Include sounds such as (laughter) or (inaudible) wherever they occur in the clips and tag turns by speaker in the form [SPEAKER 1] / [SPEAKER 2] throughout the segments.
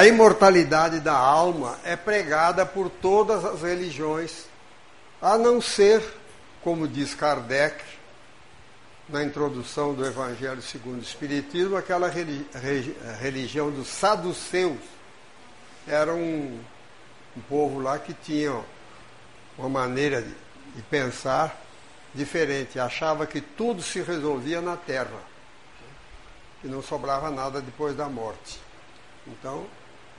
[SPEAKER 1] A imortalidade da alma é pregada por todas as religiões, a não ser, como diz Kardec, na introdução do Evangelho segundo o Espiritismo, aquela religião dos saduceus. Era um, um povo lá que tinha uma maneira de, de pensar diferente, achava que tudo se resolvia na terra, que não sobrava nada depois da morte. Então,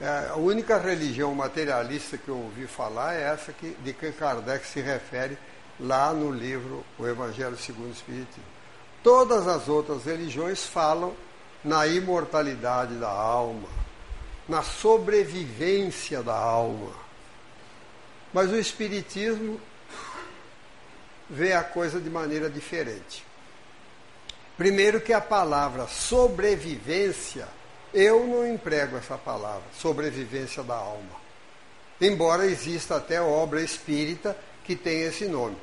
[SPEAKER 1] é, a única religião materialista que eu ouvi falar é essa que, de que Kardec se refere lá no livro O Evangelho segundo o Espiritismo. Todas as outras religiões falam na imortalidade da alma, na sobrevivência da alma. Mas o Espiritismo vê a coisa de maneira diferente. Primeiro, que a palavra sobrevivência eu não emprego essa palavra, sobrevivência da alma. Embora exista até obra espírita que tem esse nome,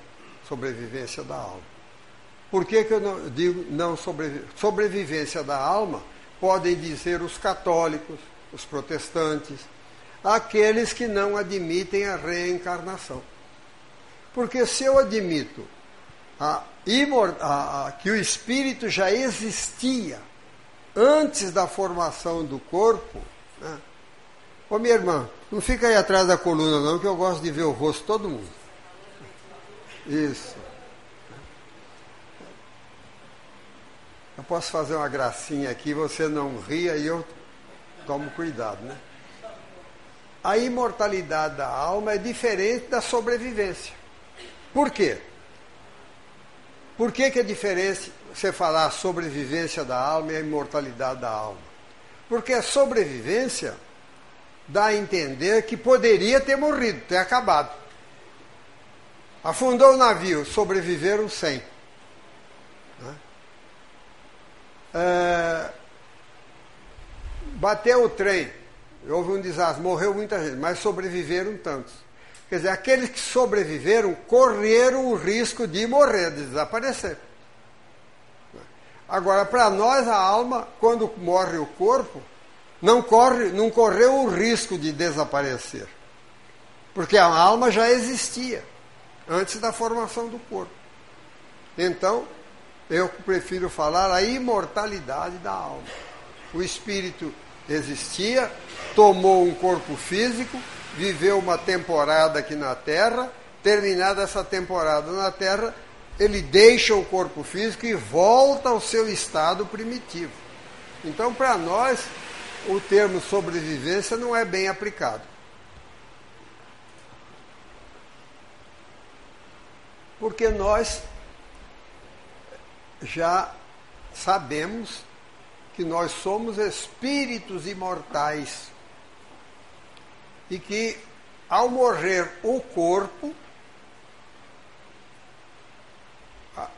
[SPEAKER 1] sobrevivência da alma. Por que, que eu não digo não sobrevi sobrevivência da alma? Podem dizer os católicos, os protestantes, aqueles que não admitem a reencarnação. Porque se eu admito a, a, a, que o espírito já existia antes da formação do corpo. Né? Ô minha irmã, não fica aí atrás da coluna não, que eu gosto de ver o rosto de todo mundo. Isso. Eu posso fazer uma gracinha aqui, você não ria e eu tomo cuidado, né? A imortalidade da alma é diferente da sobrevivência. Por quê? Por que, que é diferente você falar sobrevivência da alma e a imortalidade da alma? Porque a sobrevivência dá a entender que poderia ter morrido, ter acabado. Afundou o navio, sobreviveram 100. Né? É, bateu o trem, houve um desastre, morreu muita gente, mas sobreviveram tantos. Quer dizer, aqueles que sobreviveram correram o risco de morrer, de desaparecer. Agora, para nós, a alma, quando morre o corpo, não, corre, não correu o risco de desaparecer. Porque a alma já existia antes da formação do corpo. Então, eu prefiro falar a imortalidade da alma. O espírito existia, tomou um corpo físico, viveu uma temporada aqui na Terra, terminada essa temporada na Terra, ele deixa o corpo físico e volta ao seu estado primitivo. Então, para nós, o termo sobrevivência não é bem aplicado. Porque nós já sabemos que nós somos espíritos imortais e que ao morrer o corpo,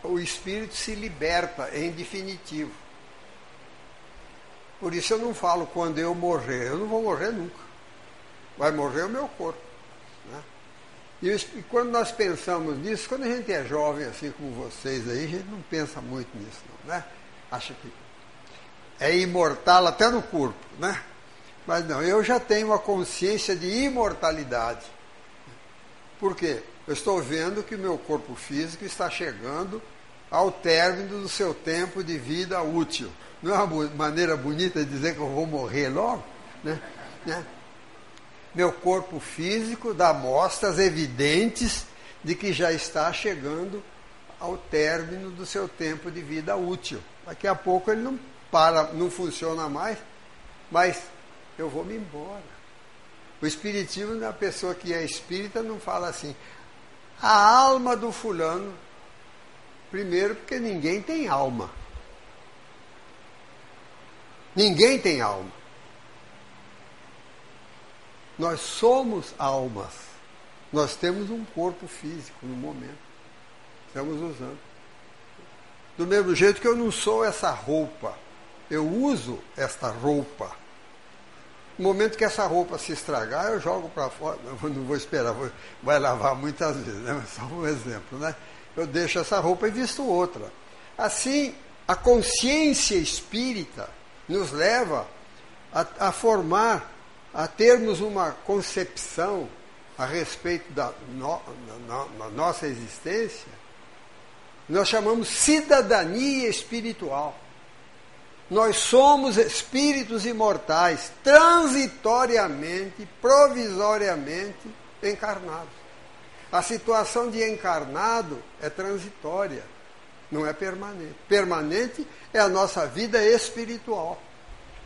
[SPEAKER 1] o espírito se liberta em definitivo. Por isso eu não falo quando eu morrer, eu não vou morrer nunca. Vai morrer o meu corpo. Né? E, quando nós pensamos nisso, quando a gente é jovem assim como vocês aí, a gente não pensa muito nisso, não, né? Acha que é imortal até no corpo, né? Mas não, eu já tenho uma consciência de imortalidade. Por quê? Eu estou vendo que o meu corpo físico está chegando ao término do seu tempo de vida útil. Não é uma maneira bonita de dizer que eu vou morrer logo? Né? né? Meu corpo físico dá mostras evidentes de que já está chegando ao término do seu tempo de vida útil. Daqui a pouco ele não para, não funciona mais, mas eu vou me embora. O espiritismo, a pessoa que é espírita, não fala assim, a alma do fulano. Primeiro, porque ninguém tem alma. Ninguém tem alma. Nós somos almas. Nós temos um corpo físico no momento. Estamos usando. Do mesmo jeito que eu não sou essa roupa. Eu uso esta roupa. No momento que essa roupa se estragar, eu jogo para fora. (laughs) Não vou esperar, vou, vai lavar muitas vezes, né? só um exemplo. Né? Eu deixo essa roupa e visto outra. Assim, a consciência espírita nos leva a, a formar a termos uma concepção a respeito da, no, da nossa existência, nós chamamos cidadania espiritual. Nós somos espíritos imortais, transitoriamente, provisoriamente encarnados. A situação de encarnado é transitória, não é permanente. Permanente é a nossa vida espiritual.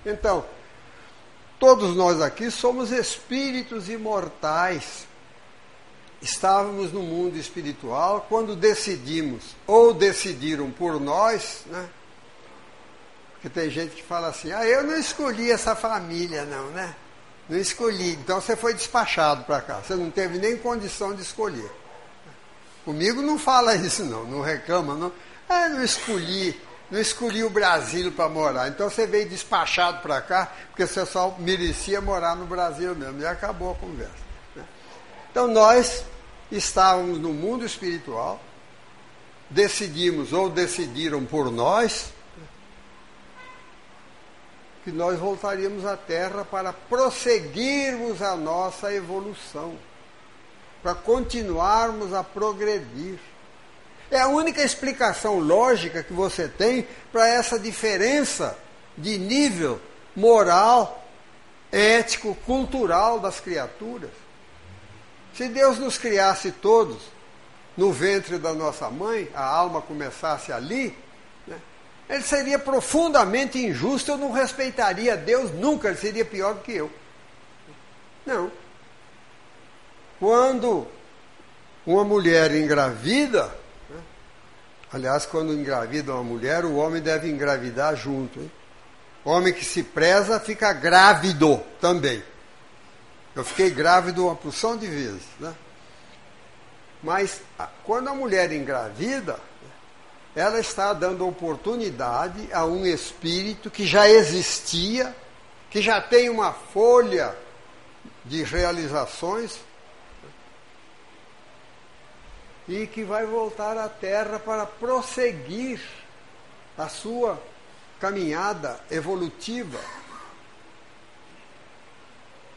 [SPEAKER 1] Então, todos nós aqui somos espíritos imortais. Estávamos no mundo espiritual quando decidimos, ou decidiram por nós, né? Porque tem gente que fala assim, ah, eu não escolhi essa família, não, né? Não escolhi. Então você foi despachado para cá. Você não teve nem condição de escolher. Comigo não fala (laughs) isso, não. Não reclama, não. Ah, não escolhi. Não escolhi o Brasil para morar. Então você veio despachado para cá, porque você só merecia morar no Brasil mesmo. E acabou a conversa. Né? Então nós estávamos no mundo espiritual, decidimos ou decidiram por nós que nós voltaríamos à Terra para prosseguirmos a nossa evolução, para continuarmos a progredir. É a única explicação lógica que você tem para essa diferença de nível moral, ético, cultural das criaturas. Se Deus nos criasse todos no ventre da nossa mãe, a alma começasse ali, ele seria profundamente injusto, eu não respeitaria Deus nunca, ele seria pior do que eu. Não. Quando uma mulher engravida, né? aliás, quando engravida uma mulher, o homem deve engravidar junto. Hein? Homem que se preza fica grávido também. Eu fiquei grávido uma porção de vezes. Né? Mas quando a mulher engravida, ela está dando oportunidade a um espírito que já existia, que já tem uma folha de realizações e que vai voltar à Terra para prosseguir a sua caminhada evolutiva.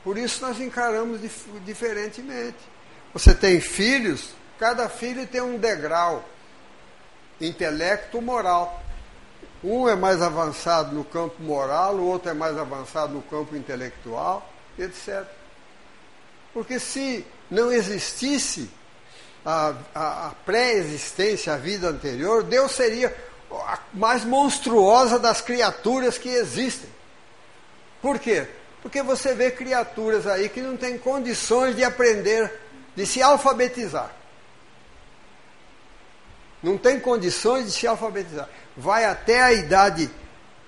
[SPEAKER 1] Por isso nós encaramos dif diferentemente. Você tem filhos, cada filho tem um degrau intelecto moral. Um é mais avançado no campo moral, o outro é mais avançado no campo intelectual, etc. Porque se não existisse a, a, a pré-existência, a vida anterior, Deus seria a mais monstruosa das criaturas que existem. Por quê? Porque você vê criaturas aí que não têm condições de aprender, de se alfabetizar não tem condições de se alfabetizar. Vai até a idade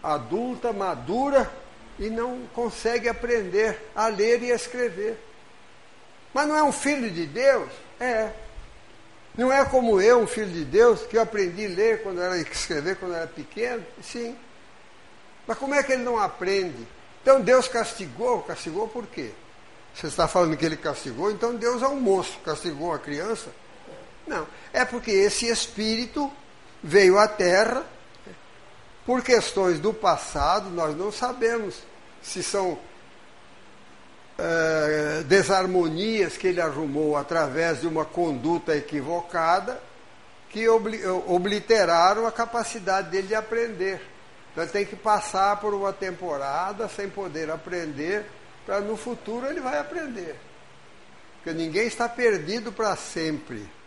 [SPEAKER 1] adulta, madura, e não consegue aprender a ler e a escrever. Mas não é um filho de Deus? É. Não é como eu, um filho de Deus, que eu aprendi a ler quando era escrever quando era pequeno? Sim. Mas como é que ele não aprende? Então Deus castigou, castigou por quê? Você está falando que ele castigou, então Deus é um monstro, castigou a criança. Não. É porque esse espírito veio à Terra por questões do passado, nós não sabemos se são é, desarmonias que ele arrumou através de uma conduta equivocada que obliteraram a capacidade dele de aprender. Então ele tem que passar por uma temporada sem poder aprender, para no futuro ele vai aprender. Porque ninguém está perdido para sempre.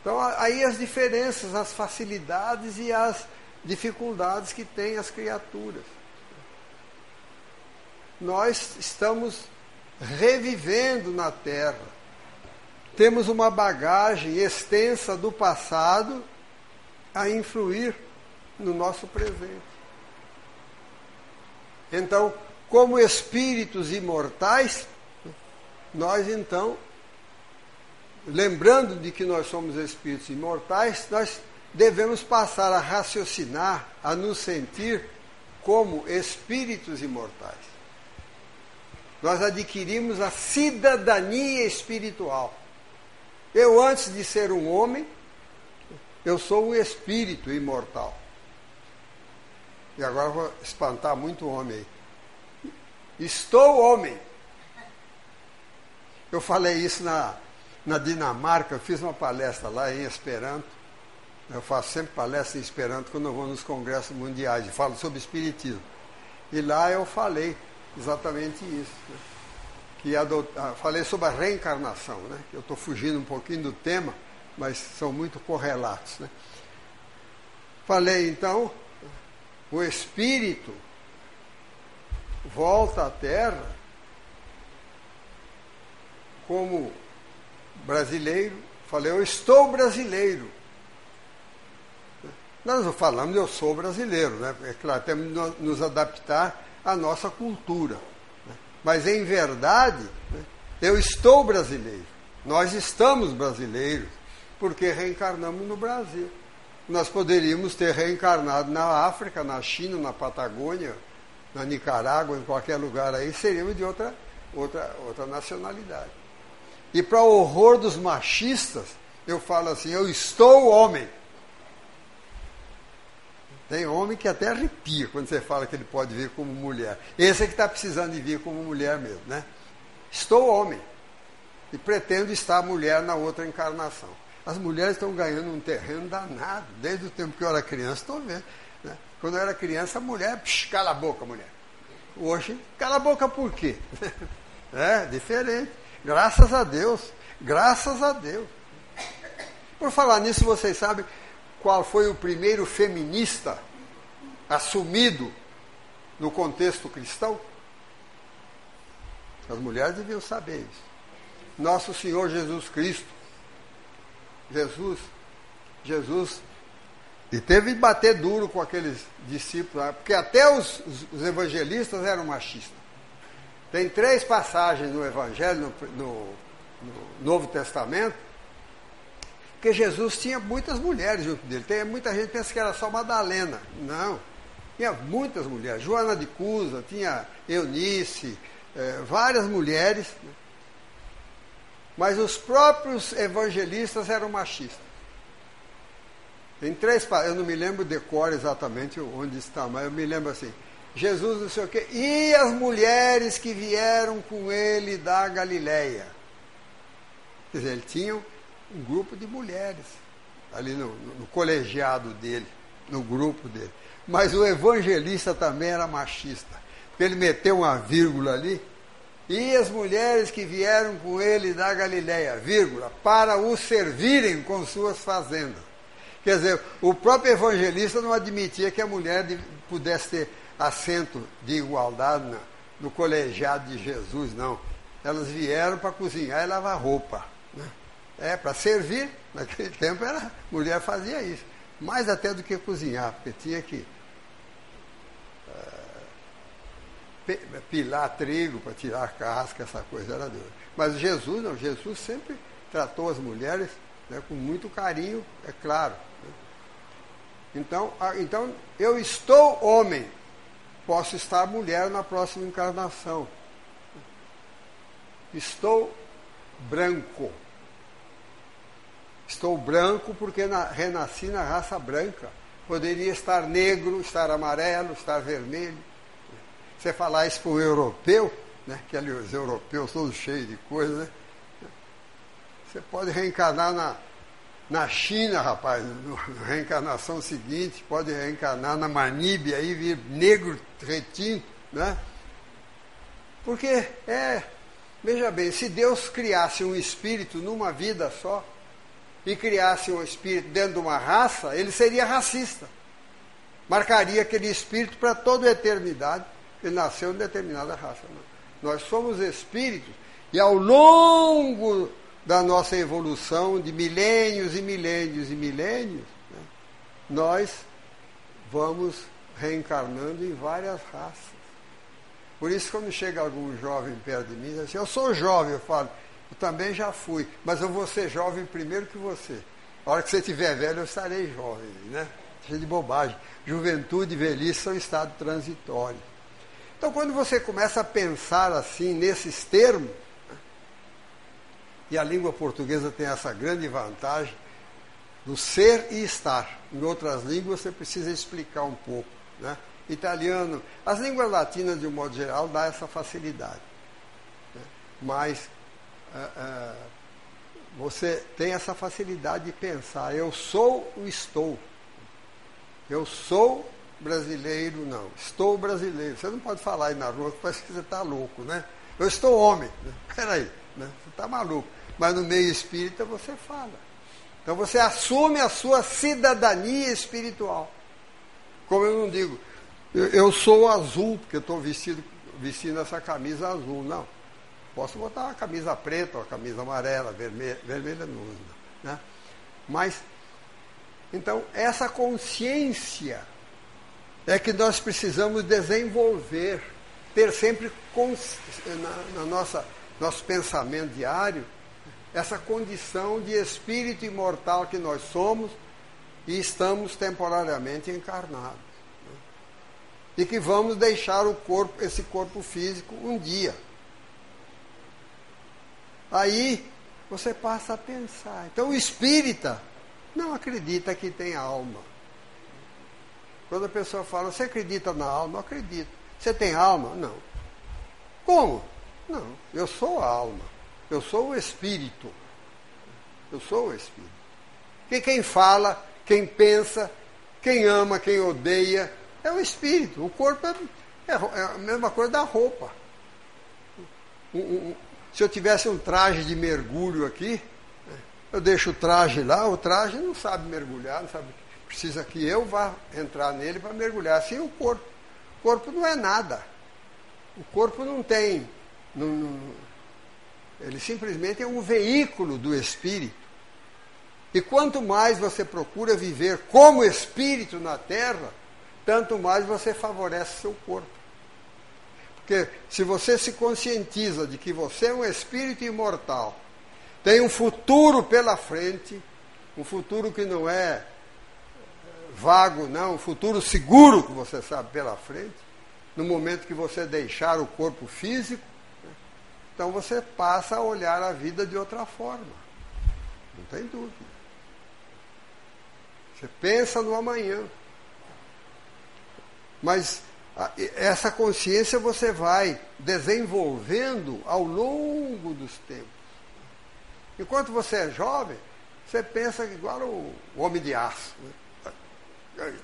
[SPEAKER 1] Então, aí as diferenças, as facilidades e as dificuldades que têm as criaturas. Nós estamos revivendo na Terra. Temos uma bagagem extensa do passado a influir no nosso presente. Então, como espíritos imortais, nós então lembrando de que nós somos espíritos imortais, nós devemos passar a raciocinar, a nos sentir como espíritos imortais. Nós adquirimos a cidadania espiritual. Eu, antes de ser um homem, eu sou um espírito imortal. E agora vou espantar muito homem aí. Estou homem. Eu falei isso na, na Dinamarca, eu fiz uma palestra lá em Esperanto. Eu faço sempre palestra em Esperanto quando eu vou nos congressos mundiais e falo sobre Espiritismo. E lá eu falei exatamente isso. Né? Que. Ah, falei sobre a reencarnação, né? Eu estou fugindo um pouquinho do tema, mas são muito correlatos. Né? Falei então, o espírito volta à Terra como brasileiro. Falei, eu estou brasileiro. Nós não falamos eu sou brasileiro, né? É claro, temos que nos adaptar à nossa cultura. Né? Mas em verdade, né, eu estou brasileiro. Nós estamos brasileiros porque reencarnamos no Brasil. Nós poderíamos ter reencarnado na África, na China, na Patagônia, na Nicarágua, em qualquer lugar aí, seríamos de outra, outra, outra nacionalidade. E para o horror dos machistas, eu falo assim: eu estou homem. Tem homem que até arrepia quando você fala que ele pode vir como mulher. Esse é que está precisando de vir como mulher mesmo, né? Estou homem. E pretendo estar mulher na outra encarnação. As mulheres estão ganhando um terreno danado. Desde o tempo que eu era criança, estou vendo. Né? Quando eu era criança, a mulher, psh, cala a boca, mulher. Hoje, cala a boca por quê? (laughs) é, diferente. Graças a Deus. Graças a Deus. Por falar nisso, vocês sabem qual foi o primeiro feminista assumido no contexto cristão? As mulheres deviam saber isso. Nosso Senhor Jesus Cristo. Jesus, Jesus, e teve de bater duro com aqueles discípulos, porque até os, os evangelistas eram machistas. Tem três passagens no Evangelho, no, no, no Novo Testamento, porque Jesus tinha muitas mulheres junto dele. Tem, muita gente pensa que era só Madalena. Não. Tinha muitas mulheres. Joana de Cusa, tinha Eunice, é, várias mulheres. Né? Mas os próprios evangelistas eram machistas. Tem três, eu não me lembro de cor exatamente onde está, mas eu me lembro assim. Jesus não sei o quê, e as mulheres que vieram com ele da Galileia. Quer dizer, ele tinha um grupo de mulheres ali no, no colegiado dele, no grupo dele. Mas o evangelista também era machista, ele meteu uma vírgula ali, e as mulheres que vieram com ele da Galileia, vírgula, para o servirem com suas fazendas. Quer dizer, o próprio evangelista não admitia que a mulher pudesse ter assento de igualdade no, no colegiado de Jesus, não. Elas vieram para cozinhar e lavar roupa. Né? É, para servir. (laughs) Naquele tempo era, a mulher fazia isso. Mais até do que cozinhar, porque tinha que uh, pilar trigo para tirar a casca, essa coisa era dura. Mas Jesus não, Jesus sempre tratou as mulheres né, com muito carinho, é claro. Né? Então, então, eu estou homem, posso estar mulher na próxima encarnação. Estou branco. Estou branco porque na, renasci na raça branca. Poderia estar negro, estar amarelo, estar vermelho. Você falar isso para um europeu, né, que ali os europeus todos cheios de coisa, né? Você pode reencarnar na, na China, rapaz, na reencarnação seguinte, pode reencarnar na Maníbia aí, vir negro retinto, né? Porque é, veja bem, se Deus criasse um espírito numa vida só, e criasse um espírito dentro de uma raça, ele seria racista. Marcaria aquele espírito para toda a eternidade. Ele nasceu em determinada raça. Nós somos espíritos e ao longo da nossa evolução de milênios e milênios e milênios, né, nós vamos reencarnando em várias raças. Por isso, quando chega algum jovem perto de mim, diz assim, eu sou jovem, eu falo, eu também já fui, mas eu vou ser jovem primeiro que você. A hora que você estiver velho, eu estarei jovem, né? Cheio de bobagem. Juventude e velhice são estado transitório. Então, quando você começa a pensar assim, nesses termos? E a língua portuguesa tem essa grande vantagem do ser e estar. Em outras línguas, você precisa explicar um pouco. Né? italiano. As línguas latinas, de um modo geral, dá essa facilidade. Né? Mas uh, uh, você tem essa facilidade de pensar, eu sou o estou. Eu sou brasileiro, não. Estou brasileiro. Você não pode falar aí na rua, parece que você está louco, né? Eu estou homem. Né? Peraí, né? você está maluco. Mas no meio espírita você fala. Então você assume a sua cidadania espiritual. Como eu não digo, eu, eu sou azul, porque estou vestido, vestindo essa camisa azul. Não. Posso botar uma camisa preta, uma camisa amarela, vermelha, vermelha não. Né? Mas, então, essa consciência é que nós precisamos desenvolver, ter sempre na, na nossa nosso pensamento diário essa condição de espírito imortal que nós somos e estamos temporariamente encarnados. Né? E que vamos deixar o corpo, esse corpo físico um dia. Aí você passa a pensar. Então o espírita não acredita que tem alma. Quando a pessoa fala, você acredita na alma? Não acredito. Você tem alma? Não. Como? Não. Eu sou alma. Eu sou o espírito. Eu sou o espírito. Que quem fala, quem pensa, quem ama, quem odeia, é o espírito. O corpo é, é, é a mesma coisa da roupa. Se eu tivesse um traje de mergulho aqui, eu deixo o traje lá, o traje não sabe mergulhar, não sabe precisa que eu vá entrar nele para mergulhar. Assim o corpo. O corpo não é nada. O corpo não tem. Não, não, ele simplesmente é um veículo do espírito. E quanto mais você procura viver como espírito na terra, tanto mais você favorece seu corpo. Porque se você se conscientiza de que você é um espírito imortal, tem um futuro pela frente, um futuro que não é vago, não, um futuro seguro que você sabe pela frente, no momento que você deixar o corpo físico? Então você passa a olhar a vida de outra forma. Não tem dúvida. Você pensa no amanhã. Mas essa consciência você vai desenvolvendo ao longo dos tempos. Enquanto você é jovem, você pensa igual o homem de aço. Né?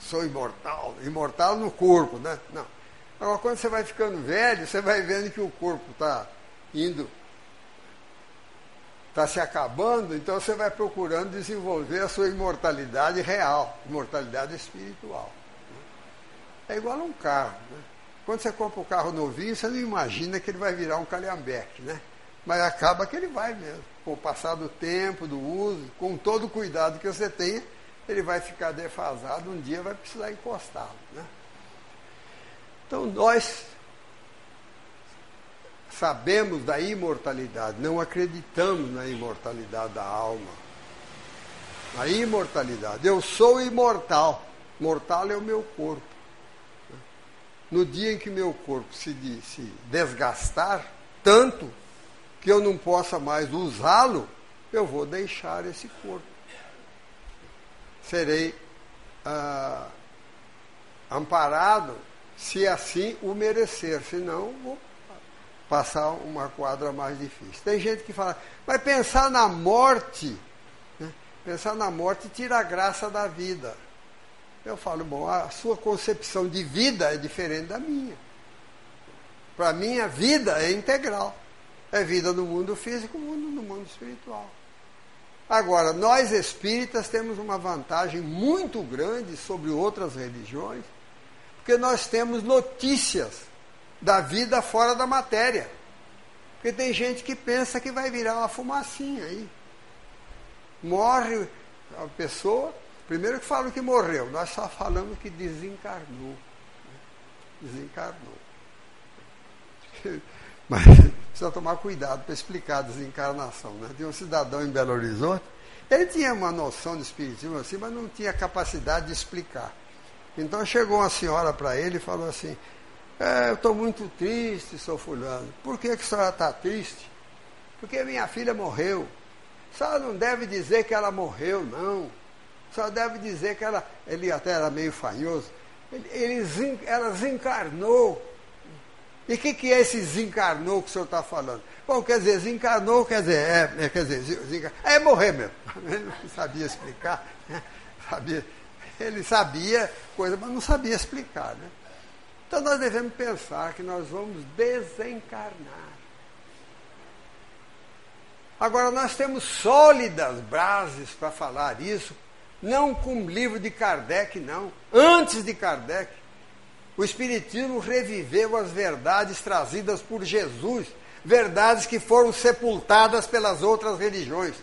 [SPEAKER 1] sou imortal, imortal no corpo, né? Não. Agora, quando você vai ficando velho, você vai vendo que o corpo está indo, está se acabando, então você vai procurando desenvolver a sua imortalidade real, imortalidade espiritual. É igual a um carro. Né? Quando você compra um carro novinho, você não imagina que ele vai virar um calhambeque, né? Mas acaba que ele vai mesmo. Com o passar do tempo, do uso, com todo o cuidado que você tenha, ele vai ficar defasado, um dia vai precisar encostá-lo. Né? Então nós sabemos da imortalidade, não acreditamos na imortalidade da alma. A imortalidade. Eu sou imortal. Mortal é o meu corpo. No dia em que meu corpo se, se desgastar tanto que eu não possa mais usá-lo, eu vou deixar esse corpo serei ah, amparado se assim o merecer, senão vou passar uma quadra mais difícil. Tem gente que fala, mas pensar na morte, né? pensar na morte tira a graça da vida. Eu falo, bom, a sua concepção de vida é diferente da minha. Para mim, a vida é integral. É vida no mundo físico, mundo no mundo espiritual. Agora, nós espíritas temos uma vantagem muito grande sobre outras religiões, porque nós temos notícias da vida fora da matéria. Porque tem gente que pensa que vai virar uma fumacinha aí. Morre a pessoa, primeiro que falam que morreu, nós só falamos que desencarnou. Desencarnou. (laughs) Mas precisa tomar cuidado para explicar a desencarnação. Né? Tem um cidadão em Belo Horizonte, ele tinha uma noção de espiritismo assim, mas não tinha capacidade de explicar. Então chegou uma senhora para ele e falou assim, é, eu estou muito triste, sou fulano. Por que, que a senhora está triste? Porque minha filha morreu. A senhora não deve dizer que ela morreu, não. A senhora deve dizer que ela. Ele até era meio fanhoso. ele, ele, ela desencarnou. E o que, que é esse desencarnou que o senhor está falando? Bom, quer dizer, desencarnou, quer dizer, é, é quer dizer, é morrer mesmo. Ele (laughs) não sabia explicar, né? sabia, ele sabia coisa, mas não sabia explicar. Né? Então nós devemos pensar que nós vamos desencarnar. Agora, nós temos sólidas bases para falar isso, não com o livro de Kardec, não. Antes de Kardec, o Espiritismo reviveu as verdades trazidas por Jesus, verdades que foram sepultadas pelas outras religiões.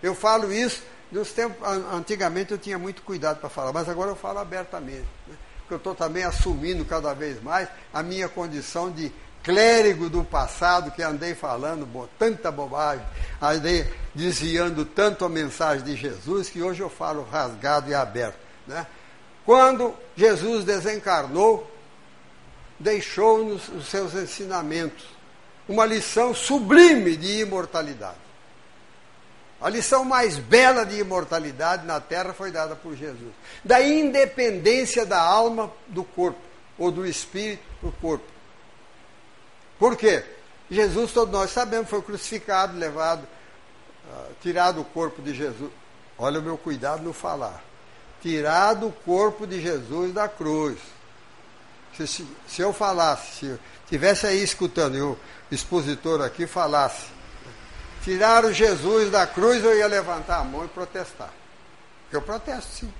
[SPEAKER 1] Eu falo isso nos tempos. Antigamente eu tinha muito cuidado para falar, mas agora eu falo abertamente. Né? Porque eu estou também assumindo cada vez mais a minha condição de clérigo do passado que andei falando bo tanta bobagem, andei desviando tanto a mensagem de Jesus que hoje eu falo rasgado e aberto. Né? Quando Jesus desencarnou, deixou-nos os seus ensinamentos, uma lição sublime de imortalidade. A lição mais bela de imortalidade na Terra foi dada por Jesus. Da independência da alma do corpo, ou do espírito do corpo. Por quê? Jesus, todos nós sabemos, foi crucificado, levado, uh, tirado o corpo de Jesus. Olha o meu cuidado no falar. Tirado o corpo de Jesus da cruz. Se, se, se eu falasse, se eu tivesse aí escutando e o expositor aqui falasse, tiraram Jesus da cruz, eu ia levantar a mão e protestar. Eu protesto sim.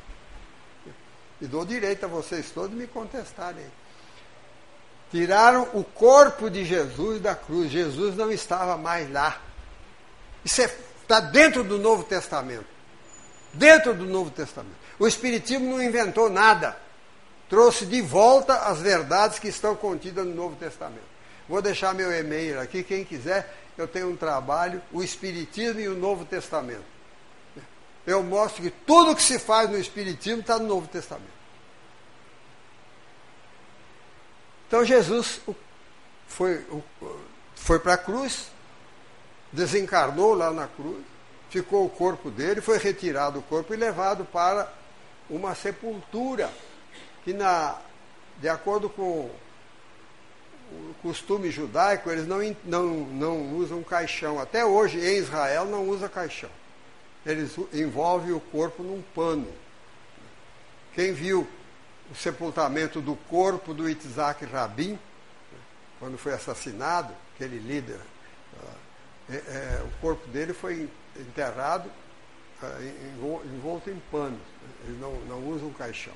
[SPEAKER 1] E dou direito a vocês todos me contestarem. Tiraram o corpo de Jesus da cruz. Jesus não estava mais lá. Isso está é, dentro do Novo Testamento. Dentro do Novo Testamento. O Espiritismo não inventou nada. Trouxe de volta as verdades que estão contidas no Novo Testamento. Vou deixar meu e-mail aqui, quem quiser, eu tenho um trabalho, o Espiritismo e o Novo Testamento. Eu mostro que tudo que se faz no Espiritismo está no Novo Testamento. Então Jesus foi, foi para a cruz, desencarnou lá na cruz, ficou o corpo dele, foi retirado o corpo e levado para uma sepultura, que na, de acordo com costume judaico, eles não, não, não usam caixão. Até hoje, em Israel, não usa caixão. Eles envolvem o corpo num pano. Quem viu o sepultamento do corpo do Itzhak Rabin, quando foi assassinado, aquele líder. É, é, o corpo dele foi enterrado é, envolto em panos. Eles não, não usam caixão.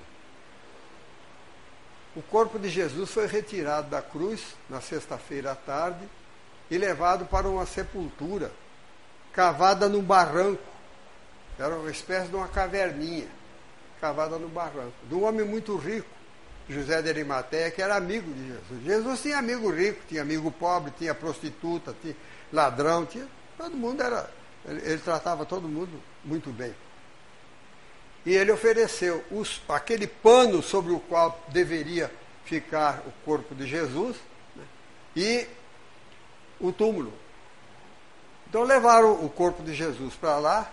[SPEAKER 1] O corpo de Jesus foi retirado da cruz na sexta-feira à tarde e levado para uma sepultura cavada num barranco. Era uma espécie de uma caverninha cavada no barranco, de um homem muito rico, José de Arimateia, que era amigo de Jesus. Jesus tinha amigo rico, tinha amigo pobre, tinha prostituta, tinha ladrão, tinha, todo mundo era, ele, ele tratava todo mundo muito bem. E ele ofereceu os, aquele pano sobre o qual deveria ficar o corpo de Jesus né, e o túmulo. Então levaram o corpo de Jesus para lá,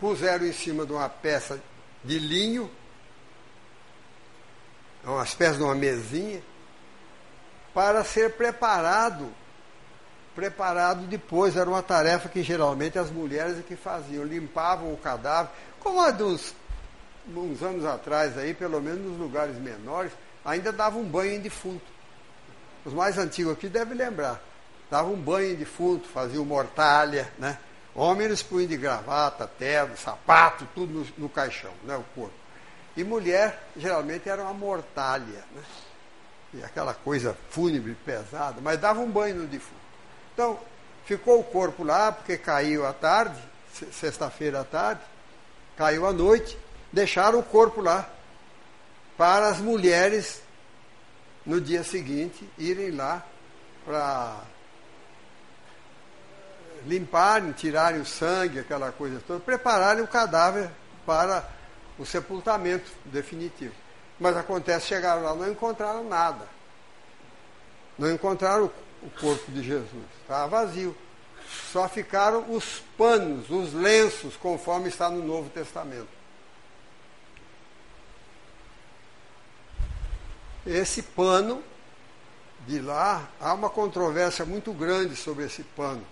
[SPEAKER 1] puseram em cima de uma peça de linho, uma espécie de uma mesinha, para ser preparado. Preparado depois, era uma tarefa que geralmente as mulheres é que faziam, limpavam o cadáver, como há dos, uns anos atrás aí, pelo menos nos lugares menores, ainda davam um banho em defunto. Os mais antigos aqui devem lembrar. Davam um banho em defunto, faziam mortalha, né? Homens punham de gravata, terno, sapato, tudo no, no, caixão, né, o corpo. E mulher, geralmente, era uma mortalha, né? E aquela coisa fúnebre, pesada, mas dava um banho no defunto. Então, ficou o corpo lá, porque caiu à tarde, sexta-feira à tarde, caiu à noite, deixaram o corpo lá, para as mulheres, no dia seguinte, irem lá para limparem, tirarem o sangue, aquela coisa toda, prepararem o cadáver para o sepultamento definitivo. Mas acontece, chegaram lá, não encontraram nada. Não encontraram o corpo de Jesus. Estava vazio. Só ficaram os panos, os lenços, conforme está no Novo Testamento. esse pano de lá, há uma controvérsia muito grande sobre esse pano.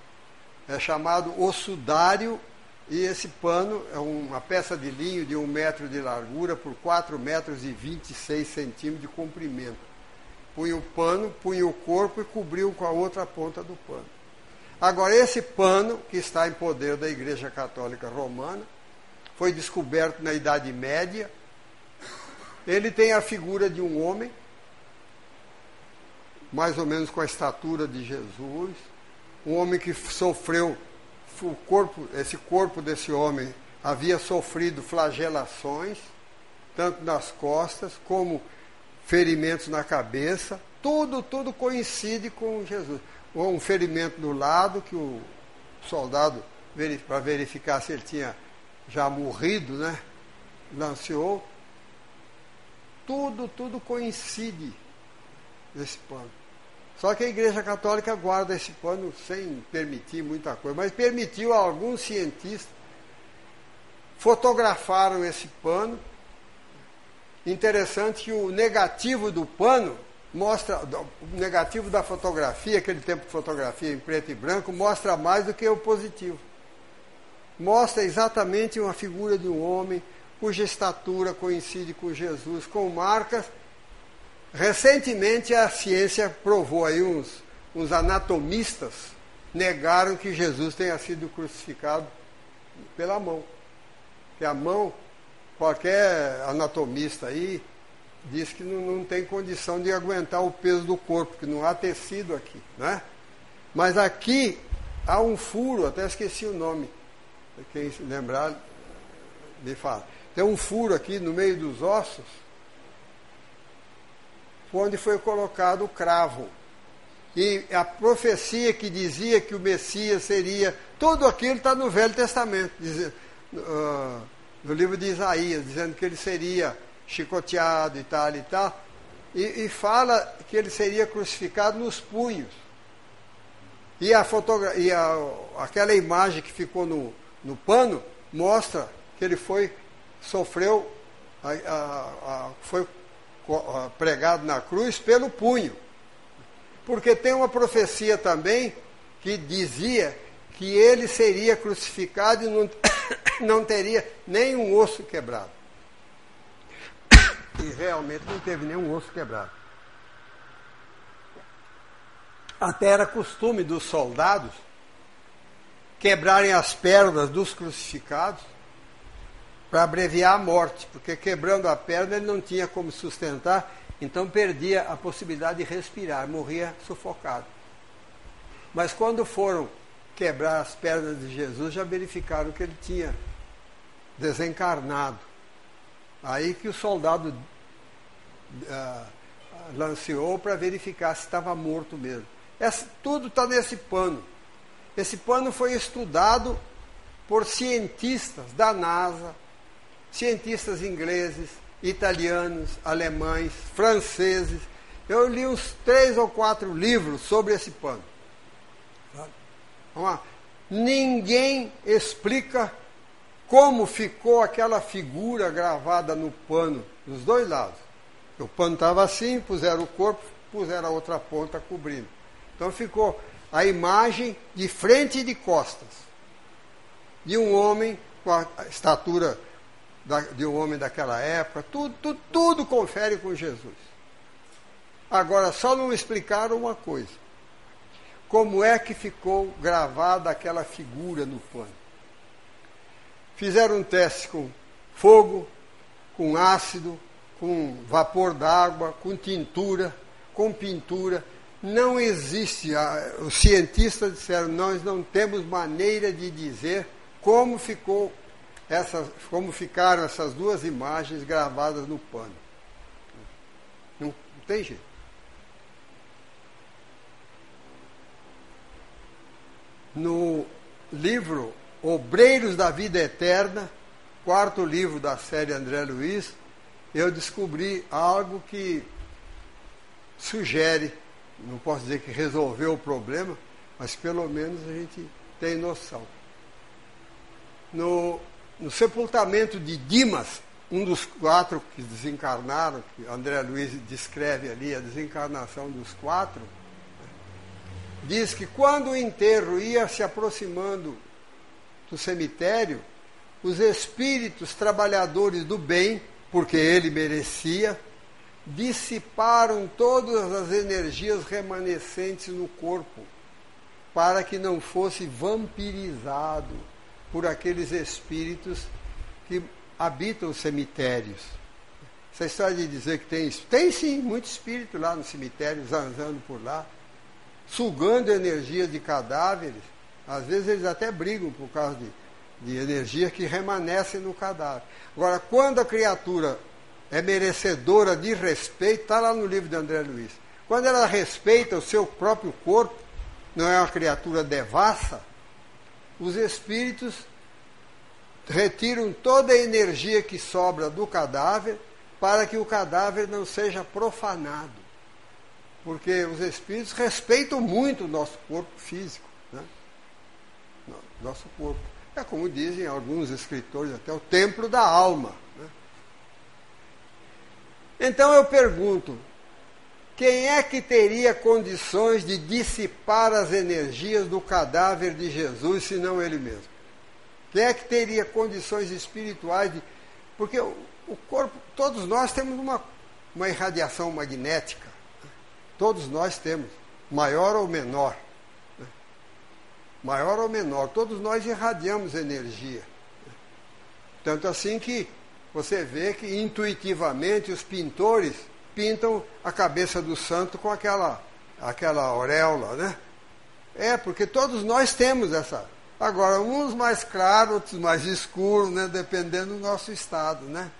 [SPEAKER 1] É chamado ossudário e esse pano é uma peça de linho de um metro de largura por 4 metros e 26 centímetros de comprimento. Punha o pano, punha o corpo e cobriu com a outra ponta do pano. Agora, esse pano, que está em poder da Igreja Católica Romana, foi descoberto na Idade Média. Ele tem a figura de um homem, mais ou menos com a estatura de Jesus, um homem que sofreu o corpo, esse corpo desse homem havia sofrido flagelações, tanto nas costas como ferimentos na cabeça, tudo, tudo coincide com Jesus. Um ferimento no lado que o soldado, para verificar se ele tinha já morrido, né? Lanceou. Tudo, tudo coincide nesse pano. Só que a Igreja Católica guarda esse pano sem permitir muita coisa, mas permitiu a alguns cientistas fotografaram esse pano. Interessante que o negativo do pano mostra, o negativo da fotografia, aquele tempo de fotografia em preto e branco, mostra mais do que o positivo. Mostra exatamente uma figura de um homem cuja estatura coincide com Jesus, com marcas Recentemente a ciência provou aí uns, uns anatomistas negaram que Jesus tenha sido crucificado pela mão. Que a mão, qualquer anatomista aí diz que não, não tem condição de aguentar o peso do corpo, que não há tecido aqui, né? Mas aqui há um furo, até esqueci o nome. Quem se lembrar, me fala. Tem um furo aqui no meio dos ossos onde foi colocado o cravo. E a profecia que dizia que o Messias seria. Tudo aquilo está no Velho Testamento, uh, no livro de Isaías, dizendo que ele seria chicoteado e tal e tal. E, e fala que ele seria crucificado nos punhos. E, a fotogra e a, aquela imagem que ficou no, no pano mostra que ele foi, sofreu, a, a, foi pregado na cruz pelo punho. Porque tem uma profecia também que dizia que ele seria crucificado e não, (coughs) não teria nenhum osso quebrado. E realmente não teve nenhum osso quebrado. Até era costume dos soldados quebrarem as pernas dos crucificados para abreviar a morte, porque quebrando a perna ele não tinha como sustentar, então perdia a possibilidade de respirar, morria sufocado. Mas quando foram quebrar as pernas de Jesus, já verificaram que ele tinha desencarnado. Aí que o soldado uh, lanceou para verificar se estava morto mesmo. Essa, tudo está nesse pano. Esse pano foi estudado por cientistas da NASA, cientistas ingleses, italianos, alemães, franceses. Eu li uns três ou quatro livros sobre esse pano. Vamos lá. Ninguém explica como ficou aquela figura gravada no pano, dos dois lados. O pano estava assim, puseram o corpo, puseram a outra ponta cobrindo. Então ficou a imagem de frente e de costas de um homem com a estatura de um homem daquela época, tudo, tudo, tudo confere com Jesus. Agora, só não explicaram uma coisa: como é que ficou gravada aquela figura no pano? Fizeram um teste com fogo, com ácido, com vapor d'água, com tintura, com pintura. Não existe. Os cientistas disseram: nós não temos maneira de dizer como ficou essas, como ficaram essas duas imagens gravadas no pano. Não, não tem jeito. No livro Obreiros da Vida Eterna, quarto livro da série André Luiz, eu descobri algo que sugere, não posso dizer que resolveu o problema, mas pelo menos a gente tem noção. No no sepultamento de Dimas, um dos quatro que desencarnaram, que André Luiz descreve ali a desencarnação dos quatro, diz que quando o enterro ia se aproximando do cemitério, os espíritos trabalhadores do bem, porque ele merecia, dissiparam todas as energias remanescentes no corpo, para que não fosse vampirizado por aqueles espíritos que habitam os cemitérios. Essa história de dizer que tem, tem sim, muito espírito lá no cemitério, zanzando por lá, sugando energia de cadáveres. Às vezes eles até brigam por causa de, de energia que remanesce no cadáver. Agora, quando a criatura é merecedora de respeito, está lá no livro de André Luiz. Quando ela respeita o seu próprio corpo, não é uma criatura devassa, os espíritos retiram toda a energia que sobra do cadáver para que o cadáver não seja profanado. Porque os espíritos respeitam muito o nosso corpo físico. Né? Nosso corpo. É como dizem alguns escritores, até o templo da alma. Né? Então eu pergunto: quem é que teria condições de dissipar as energias do cadáver de Jesus, se não ele mesmo? Quem é que teria condições espirituais de. Porque o, corpo, todos nós temos uma, uma irradiação magnética. Todos nós temos, maior ou menor. Maior ou menor, todos nós irradiamos energia. Tanto assim que você vê que intuitivamente os pintores pintam a cabeça do santo com aquela, aquela auréola, né? É, porque todos nós temos essa, Agora, uns mais claros, outros mais escuros, né, dependendo do nosso estado, né?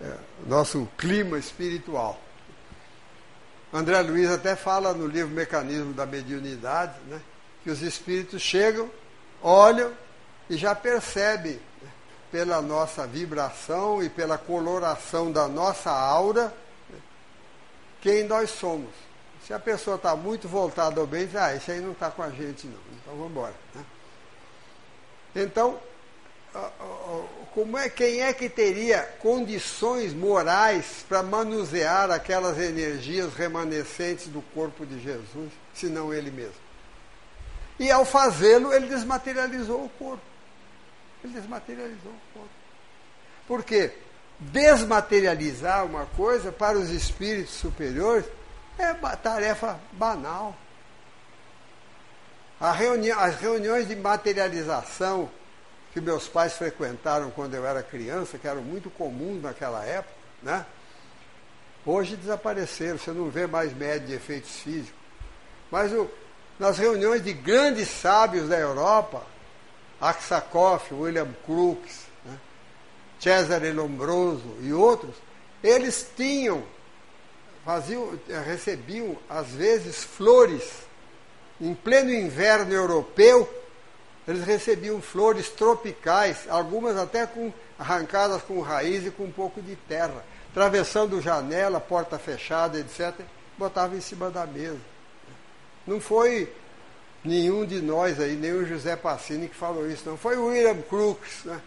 [SPEAKER 1] É, nosso clima espiritual. André Luiz até fala no livro Mecanismo da Mediunidade, né, que os espíritos chegam, olham e já percebem pela nossa vibração e pela coloração da nossa aura quem nós somos. Se a pessoa está muito voltada ao bem, diz, ah, esse aí não está com a gente não, então vamos embora. Né? Então, como é, quem é que teria condições morais para manusear aquelas energias remanescentes do corpo de Jesus, se não ele mesmo? E ao fazê-lo, ele desmaterializou o corpo. Ele desmaterializou o corpo. Por quê? Desmaterializar uma coisa para os espíritos superiores é tarefa banal. Reuni as reuniões de materialização que meus pais frequentaram quando eu era criança, que eram muito comuns naquela época, né? hoje desapareceram, você não vê mais média de efeitos físicos. Mas o, nas reuniões de grandes sábios da Europa, Aksakoff, William Crookes, né? Cesare Lombroso e outros, eles tinham, faziam, recebiam às vezes flores em pleno inverno europeu, eles recebiam flores tropicais, algumas até com, arrancadas com raiz e com um pouco de terra, atravessando janela, porta fechada, etc., botavam em cima da mesa. Não foi nenhum de nós aí, nem o José Passini que falou isso, não. Foi o William Crookes, né?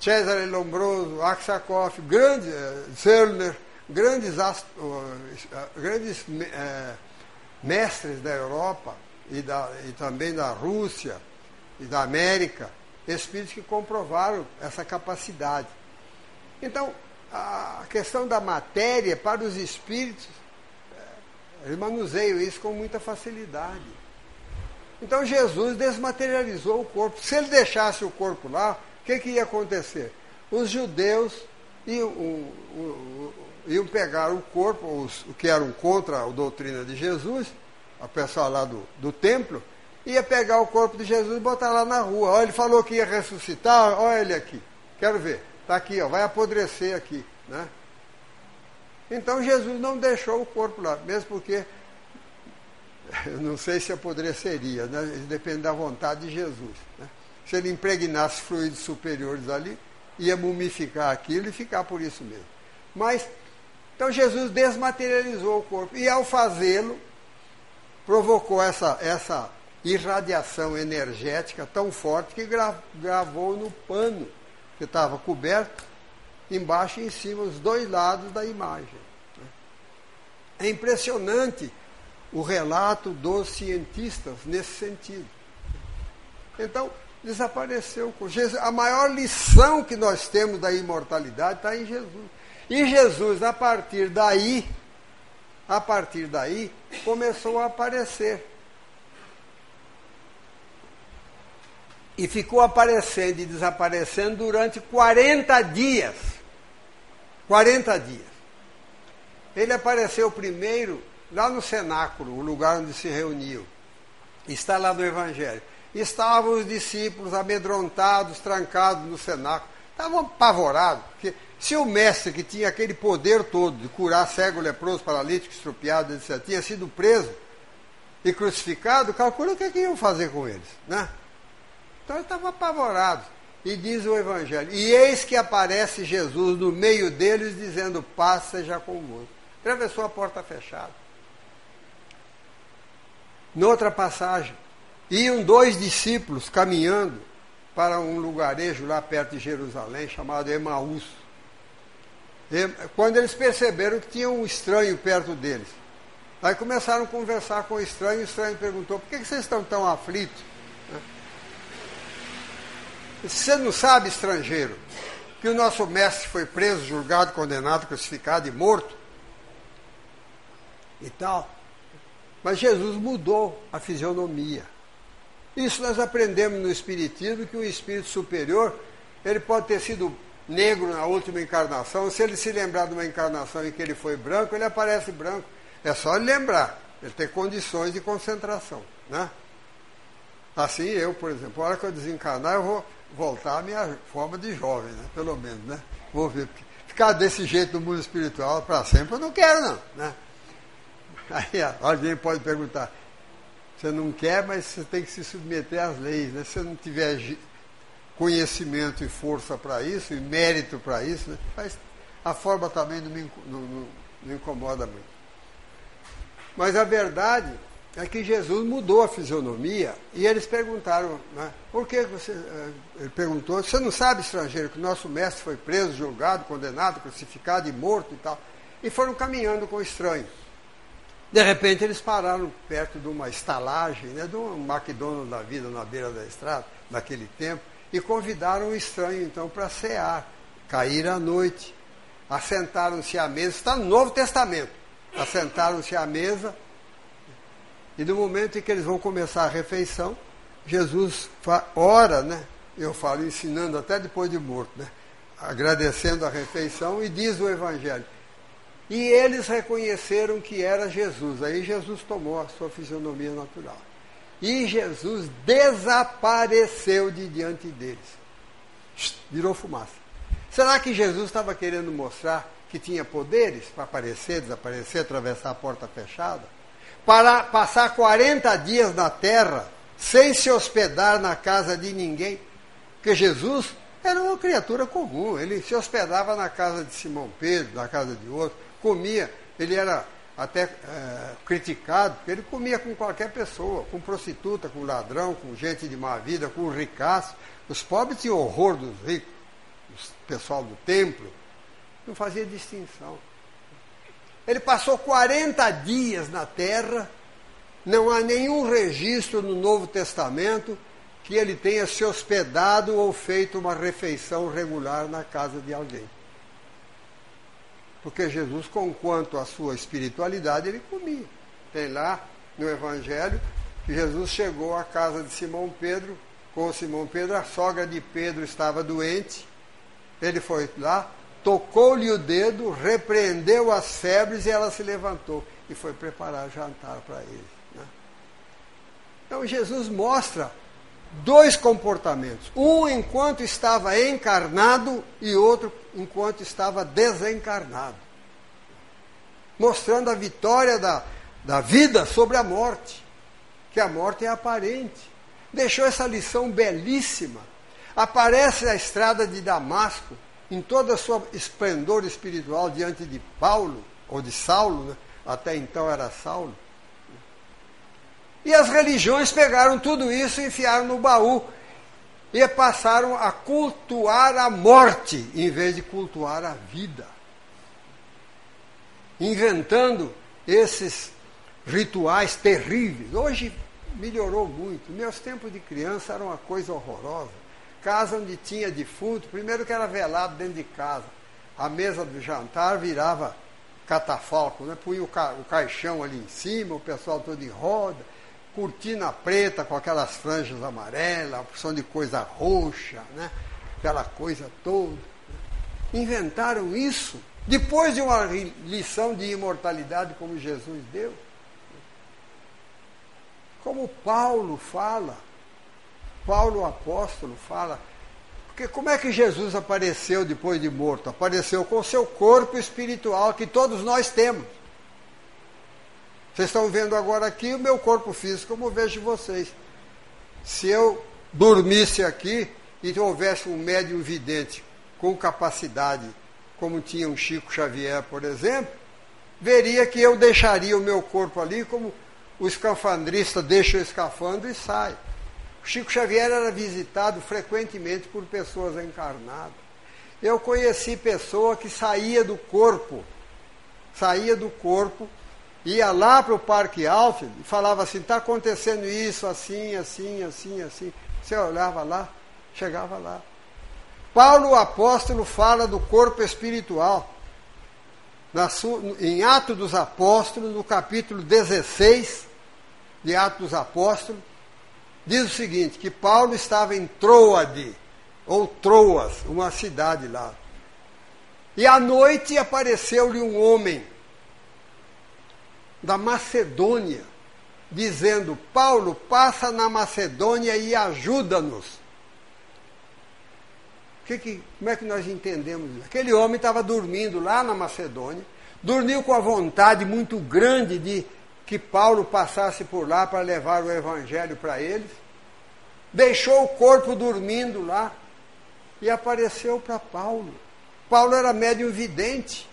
[SPEAKER 1] Cesare Lombroso, Aksakoff, grandes, uh, Zöllner, grandes, uh, grandes uh, mestres da Europa, e, da, e também da Rússia e da América, espíritos que comprovaram essa capacidade. Então, a questão da matéria para os espíritos, eles manuseiam isso com muita facilidade. Então Jesus desmaterializou o corpo. Se ele deixasse o corpo lá, o que, que ia acontecer? Os judeus iam, iam pegar o corpo, os que eram contra a doutrina de Jesus, a pessoa lá do, do templo, ia pegar o corpo de Jesus e botar lá na rua. Olha, ele falou que ia ressuscitar, olha ele aqui. Quero ver. Está aqui, ó, vai apodrecer aqui. Né? Então Jesus não deixou o corpo lá, mesmo porque eu não sei se apodreceria, né? depende da vontade de Jesus. Né? Se ele impregnasse fluidos superiores ali, ia mumificar aquilo e ficar por isso mesmo. Mas, então Jesus desmaterializou o corpo. E ao fazê-lo, provocou essa, essa irradiação energética tão forte que gra, gravou no pano que estava coberto embaixo e em cima, os dois lados da imagem. É impressionante o relato dos cientistas nesse sentido. Então, desapareceu Jesus. A maior lição que nós temos da imortalidade está em Jesus. E Jesus, a partir daí, a partir daí, começou a aparecer. E ficou aparecendo e desaparecendo durante 40 dias. 40 dias. Ele apareceu primeiro lá no cenáculo, o lugar onde se reuniam. Está lá no Evangelho. Estavam os discípulos amedrontados, trancados no cenáculo. Estavam apavorados, porque se o mestre que tinha aquele poder todo de curar cego, leproso, paralítico, estrupiado, etc., tinha sido preso e crucificado, calcula o que, é que iam fazer com eles. Né? Então eles estavam apavorados. E diz o Evangelho: E eis que aparece Jesus no meio deles, dizendo: Paz seja convosco. Atravessou a porta fechada. Noutra passagem, iam dois discípulos caminhando para um lugarejo lá perto de Jerusalém, chamado Emaús. Quando eles perceberam que tinha um estranho perto deles. Aí começaram a conversar com o estranho, e o estranho perguntou, por que vocês estão tão aflitos? Você não sabe, estrangeiro, que o nosso mestre foi preso, julgado, condenado, crucificado e morto? E tal. Mas Jesus mudou a fisionomia. Isso nós aprendemos no Espiritismo, que o espírito superior, ele pode ter sido negro na última encarnação. Se ele se lembrar de uma encarnação em que ele foi branco, ele aparece branco. É só lembrar. Ele tem condições de concentração. Né? Assim eu, por exemplo, a hora que eu desencarnar, eu vou voltar à minha forma de jovem, né? pelo menos. Né? Vou ver. Ficar desse jeito no mundo espiritual para sempre eu não quero, não. Né? (laughs) Aí alguém pode perguntar, você não quer, mas você tem que se submeter às leis. Né? Se você não tiver conhecimento e força para isso, e mérito para isso, né? mas a forma também não me não, não, não incomoda muito. Mas a verdade é que Jesus mudou a fisionomia e eles perguntaram, né, por que você. Eh, ele perguntou, você não sabe, estrangeiro, que o nosso mestre foi preso, julgado, condenado, crucificado e morto e tal. E foram caminhando com o estranho. De repente eles pararam perto de uma estalagem, né, de um McDonald's da vida na beira da estrada, naquele tempo, e convidaram o estranho então para cear, cair à noite. Assentaram-se à mesa, está no Novo Testamento. Assentaram-se à mesa e no momento em que eles vão começar a refeição, Jesus ora, né? Eu falo ensinando até depois de morto, né? Agradecendo a refeição e diz o Evangelho. E eles reconheceram que era Jesus. Aí Jesus tomou a sua fisionomia natural. E Jesus desapareceu de diante deles. Virou fumaça. Será que Jesus estava querendo mostrar que tinha poderes para aparecer, desaparecer, atravessar a porta fechada? Para passar 40 dias na terra sem se hospedar na casa de ninguém. Porque Jesus era uma criatura comum, ele se hospedava na casa de Simão Pedro, na casa de outro, comia, ele era até é, criticado, porque ele comia com qualquer pessoa, com prostituta, com ladrão, com gente de má vida, com ricaço. Os pobres tinham horror dos ricos, o pessoal do templo, não fazia distinção. Ele passou 40 dias na terra, não há nenhum registro no Novo Testamento que ele tenha se hospedado ou feito uma refeição regular na casa de alguém. Porque Jesus, conquanto a sua espiritualidade, ele comia. Tem lá no Evangelho que Jesus chegou à casa de Simão Pedro, com Simão Pedro, a sogra de Pedro estava doente, ele foi lá, tocou-lhe o dedo, repreendeu as febres e ela se levantou e foi preparar jantar para ele. Né? Então Jesus mostra dois comportamentos: um enquanto estava encarnado e outro enquanto estava desencarnado, mostrando a vitória da, da vida sobre a morte, que a morte é aparente. Deixou essa lição belíssima. Aparece a estrada de Damasco em toda a sua esplendor espiritual diante de Paulo, ou de Saulo, né? até então era Saulo. E as religiões pegaram tudo isso e enfiaram no baú. e passaram a cultuar a morte em vez de cultuar a vida. Inventando esses rituais terríveis. Hoje melhorou muito. Meus tempos de criança eram uma coisa horrorosa. Casa onde tinha defunto, primeiro que era velado dentro de casa. A mesa do jantar virava catafalco, né? punha o, ca o caixão ali em cima, o pessoal todo em roda, cortina preta com aquelas franjas amarelas, a porção de coisa roxa, né? aquela coisa toda. Inventaram isso depois de uma lição de imortalidade como Jesus deu. Como Paulo fala, Paulo o apóstolo fala, porque como é que Jesus apareceu depois de morto? Apareceu com o seu corpo espiritual que todos nós temos. Vocês estão vendo agora aqui o meu corpo físico, como vejo vocês. Se eu dormisse aqui e houvesse um médium vidente com capacidade, como tinha um Chico Xavier, por exemplo, veria que eu deixaria o meu corpo ali como o escafandrista deixa o escafandro e sai. Chico Xavier era visitado frequentemente por pessoas encarnadas. Eu conheci pessoa que saía do corpo, saía do corpo, ia lá para o Parque Alto e falava assim, está acontecendo isso, assim, assim, assim, assim. Você olhava lá, chegava lá. Paulo o apóstolo fala do corpo espiritual. em Atos dos Apóstolos, no capítulo 16 de Atos dos Apóstolos, diz o seguinte, que Paulo estava em Troade, ou Troas, uma cidade lá. E à noite apareceu-lhe um homem da Macedônia, dizendo: Paulo, passa na Macedônia e ajuda-nos. Que que, como é que nós entendemos isso? Aquele homem estava dormindo lá na Macedônia, dormiu com a vontade muito grande de que Paulo passasse por lá para levar o evangelho para eles, deixou o corpo dormindo lá e apareceu para Paulo. Paulo era médium vidente.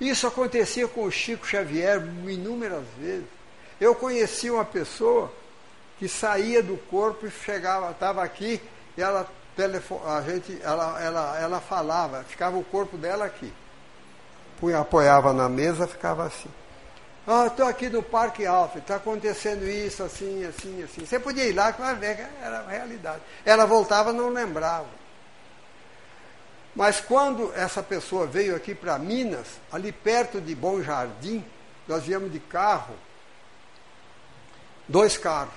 [SPEAKER 1] Isso acontecia com o Chico Xavier inúmeras vezes. Eu conheci uma pessoa que saía do corpo e chegava, estava aqui, e ela a gente, ela, ela, ela falava, ficava o corpo dela aqui punha, apoiava na mesa, ficava assim. Ah, estou aqui no Parque Alfa, está acontecendo isso, assim, assim, assim. Você podia ir lá que era a realidade. Ela voltava não lembrava. Mas quando essa pessoa veio aqui para Minas, ali perto de Bom Jardim, nós viemos de carro, dois carros.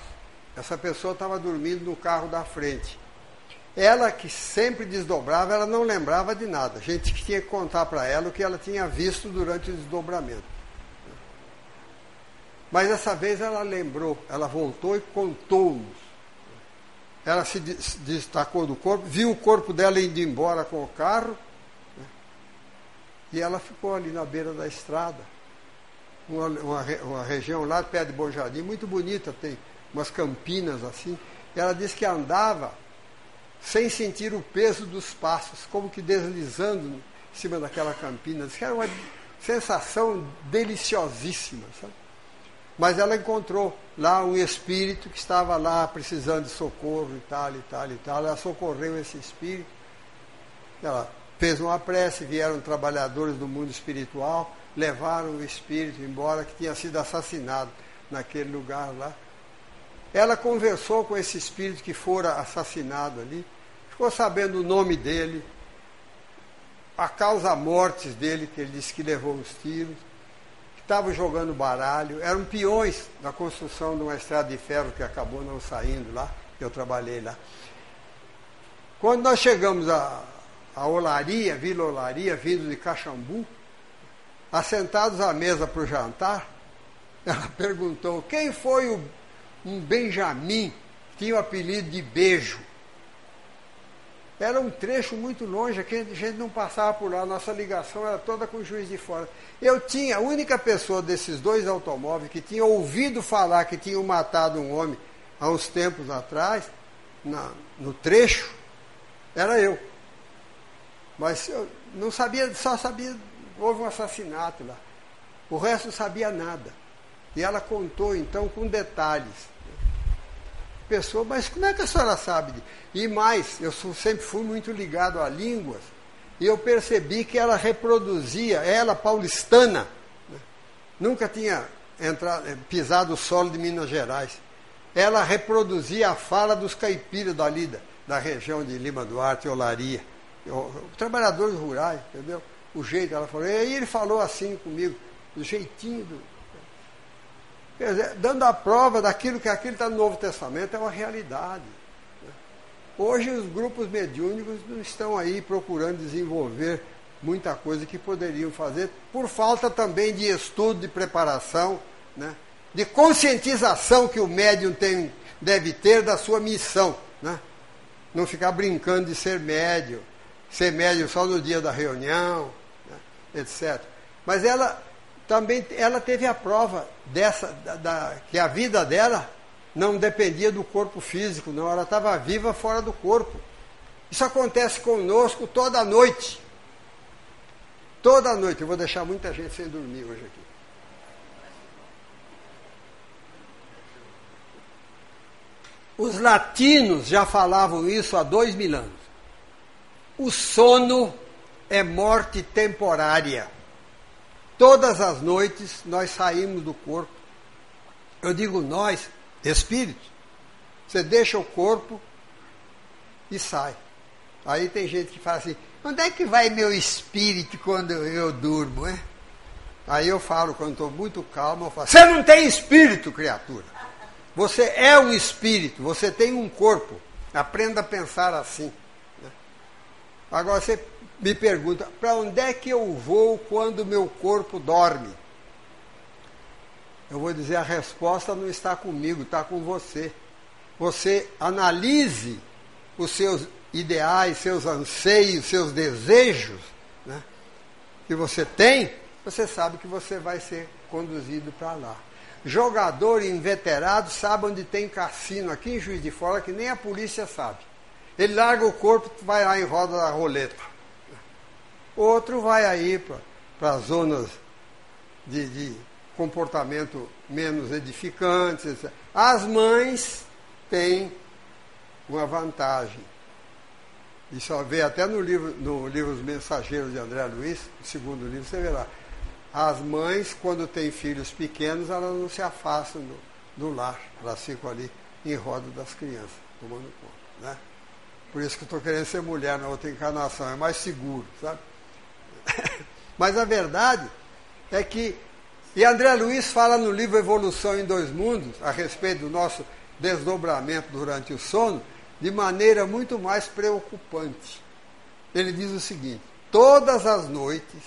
[SPEAKER 1] Essa pessoa estava dormindo no carro da frente. Ela que sempre desdobrava, ela não lembrava de nada. A gente tinha que contar para ela o que ela tinha visto durante o desdobramento. Mas dessa vez ela lembrou, ela voltou e contou-nos. Ela se destacou do corpo, viu o corpo dela indo embora com o carro, né? e ela ficou ali na beira da estrada. Uma, uma, uma região lá perto de Bom Jardim, muito bonita, tem umas campinas assim. Ela disse que andava sem sentir o peso dos passos, como que deslizando em cima daquela campina. Diz que era uma sensação deliciosíssima. Sabe? Mas ela encontrou lá um espírito que estava lá precisando de socorro e tal, e tal, e tal. Ela socorreu esse espírito. Ela fez uma prece, vieram trabalhadores do mundo espiritual, levaram o espírito embora, que tinha sido assassinado naquele lugar lá. Ela conversou com esse espírito que fora assassinado ali, ficou sabendo o nome dele, a causa mortes dele, que ele disse que levou os tiros, que estava jogando baralho, eram peões da construção de uma estrada de ferro que acabou não saindo lá, eu trabalhei lá. Quando nós chegamos a, a Olaria, Vila Olaria, vindo de Caxambu, assentados à mesa para o jantar, (laughs) ela perguntou: quem foi o um Benjamin, tinha o apelido de Beijo. Era um trecho muito longe, que a gente não passava por lá, nossa ligação era toda com o juiz de fora. Eu tinha, a única pessoa desses dois automóveis que tinha ouvido falar que tinham matado um homem há uns tempos atrás, na, no trecho, era eu. Mas eu não sabia, só sabia, houve um assassinato lá. O resto não sabia nada. E ela contou então com detalhes pessoa, mas como é que a senhora sabe? E mais, eu sempre fui muito ligado a línguas, e eu percebi que ela reproduzia, ela paulistana, né? nunca tinha entrado, eh, pisado o solo de Minas Gerais. Ela reproduzia a fala dos caipiras dali, da, da região de Lima Duarte Olaria. trabalhadores rurais, entendeu? O jeito, ela falou. E aí ele falou assim comigo, do jeitinho do. Quer dizer, dando a prova daquilo que aquilo está no Novo Testamento é uma realidade. Hoje os grupos mediúnicos não estão aí procurando desenvolver muita coisa que poderiam fazer, por falta também de estudo, de preparação, né? de conscientização que o médium tem, deve ter da sua missão. Né? Não ficar brincando de ser médium, ser médium só no dia da reunião, né? etc. Mas ela também ela teve a prova dessa, da, da, que a vida dela não dependia do corpo físico, não, ela estava viva fora do corpo. Isso acontece conosco toda noite. Toda noite. Eu vou deixar muita gente sem dormir hoje aqui. Os latinos já falavam isso há dois mil anos. O sono é morte temporária. Todas as noites nós saímos do corpo. Eu digo nós, espírito. Você deixa o corpo e sai. Aí tem gente que fala assim: onde é que vai meu espírito quando eu durmo? É? Aí eu falo, quando estou muito calmo, eu falo: você não tem espírito, criatura. Você é um espírito, você tem um corpo. Aprenda a pensar assim. Né? Agora você me pergunta: para onde é que eu vou quando meu corpo dorme? Eu vou dizer: a resposta não está comigo, está com você. Você analise os seus ideais, seus anseios, seus desejos né, que você tem, você sabe que você vai ser conduzido para lá. Jogador inveterado sabe onde tem cassino aqui em Juiz de Fora que nem a polícia sabe. Ele larga o corpo, vai lá em roda da roleta. Outro vai aí para zonas de, de comportamento menos edificantes. Etc. As mães têm uma vantagem. Isso vê até no livro, no livro Os Mensageiros de André Luiz, no segundo livro, você vê lá. As mães, quando têm filhos pequenos, elas não se afastam do, do lar, elas ficam ali em roda das crianças, tomando conta. Né? Por isso que eu estou querendo ser mulher na outra encarnação, é mais seguro, sabe? (laughs) Mas a verdade é que, e André Luiz fala no livro Evolução em Dois Mundos, a respeito do nosso desdobramento durante o sono, de maneira muito mais preocupante. Ele diz o seguinte: todas as noites,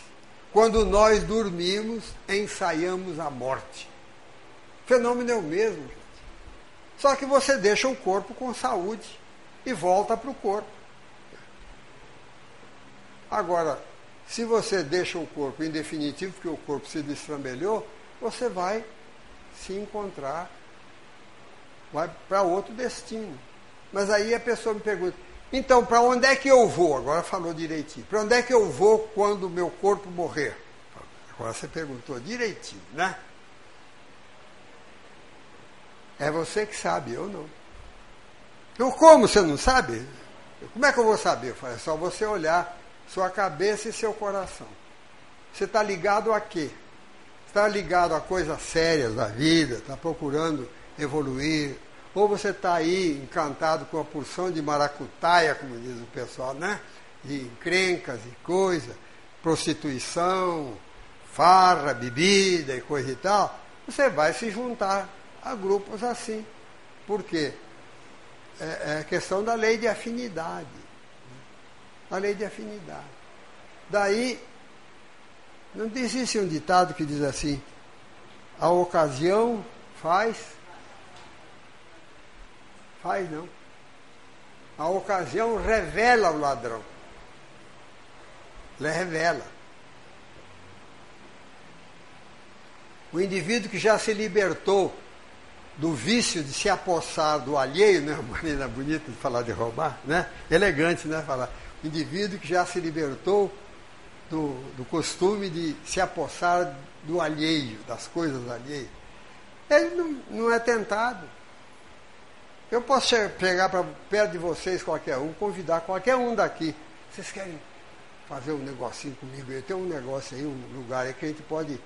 [SPEAKER 1] quando nós dormimos, ensaiamos a morte. O fenômeno é o mesmo, gente. Só que você deixa o corpo com saúde e volta para o corpo. Agora, se você deixa o corpo em definitivo, porque o corpo se destrambelhou, você vai se encontrar, vai para outro destino. Mas aí a pessoa me pergunta, então, para onde é que eu vou? Agora falou direitinho. Para onde é que eu vou quando o meu corpo morrer? Agora você perguntou direitinho, né? É você que sabe, eu não. Eu como você não sabe? Como é que eu vou saber? Eu falei, é só você olhar sua cabeça e seu coração. Você está ligado a quê? Está ligado a coisas sérias da vida, está procurando evoluir, ou você está aí encantado com a porção de maracutaia, como diz o pessoal, né? De encrencas e coisa, prostituição, farra, bebida e coisa e tal, você vai se juntar a grupos assim. Por quê? É, é questão da lei de afinidade a lei de afinidade. Daí, não existe um ditado que diz assim: a ocasião faz. Faz não. A ocasião revela o ladrão. Ele revela. O indivíduo que já se libertou do vício de se apossar do alheio, né? (laughs) Uma maneira bonita de falar de roubar, né? Elegante, né? Falar indivíduo que já se libertou do, do costume de se apossar do alheio, das coisas alheias. Ele não, não é tentado. Eu posso pegar para perto de vocês qualquer um, convidar qualquer um daqui. Vocês querem fazer um negocinho comigo? Eu tenho um negócio aí, um lugar aí que a gente pode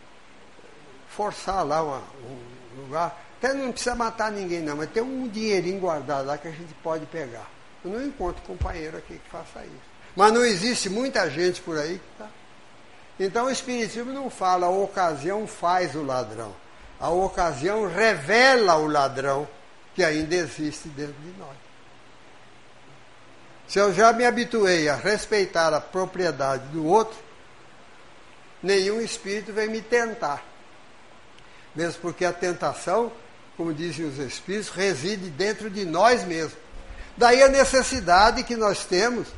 [SPEAKER 1] forçar lá uma, um lugar. Até não precisa matar ninguém não, mas tem um dinheirinho guardado lá que a gente pode pegar. Eu não encontro companheiro aqui que faça isso. Mas não existe muita gente por aí que está. Então o Espiritismo não fala a ocasião faz o ladrão. A ocasião revela o ladrão que ainda existe dentro de nós. Se eu já me habituei a respeitar a propriedade do outro, nenhum espírito vem me tentar. Mesmo porque a tentação, como dizem os espíritos, reside dentro de nós mesmos. Daí a necessidade que nós temos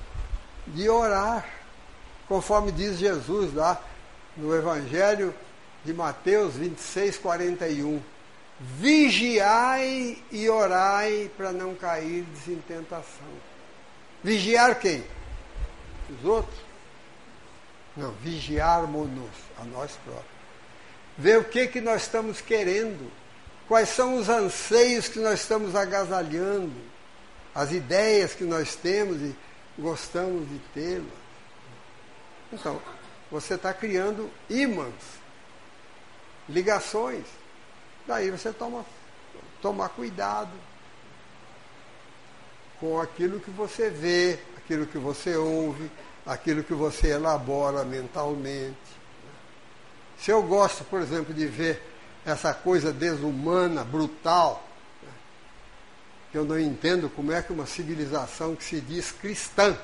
[SPEAKER 1] de orar, conforme diz Jesus lá no Evangelho de Mateus 26, 41. Vigiai e orai para não cair em tentação. Vigiar quem? Os outros? Não, vigiarmos-nos a nós próprios. Ver o que, que nós estamos querendo, quais são os anseios que nós estamos agasalhando, as ideias que nós temos e gostamos de tê-las. Então, você está criando ímãs, ligações. Daí você toma, toma cuidado com aquilo que você vê, aquilo que você ouve, aquilo que você elabora mentalmente. Se eu gosto, por exemplo, de ver essa coisa desumana, brutal, eu não entendo como é que uma civilização que se diz cristã,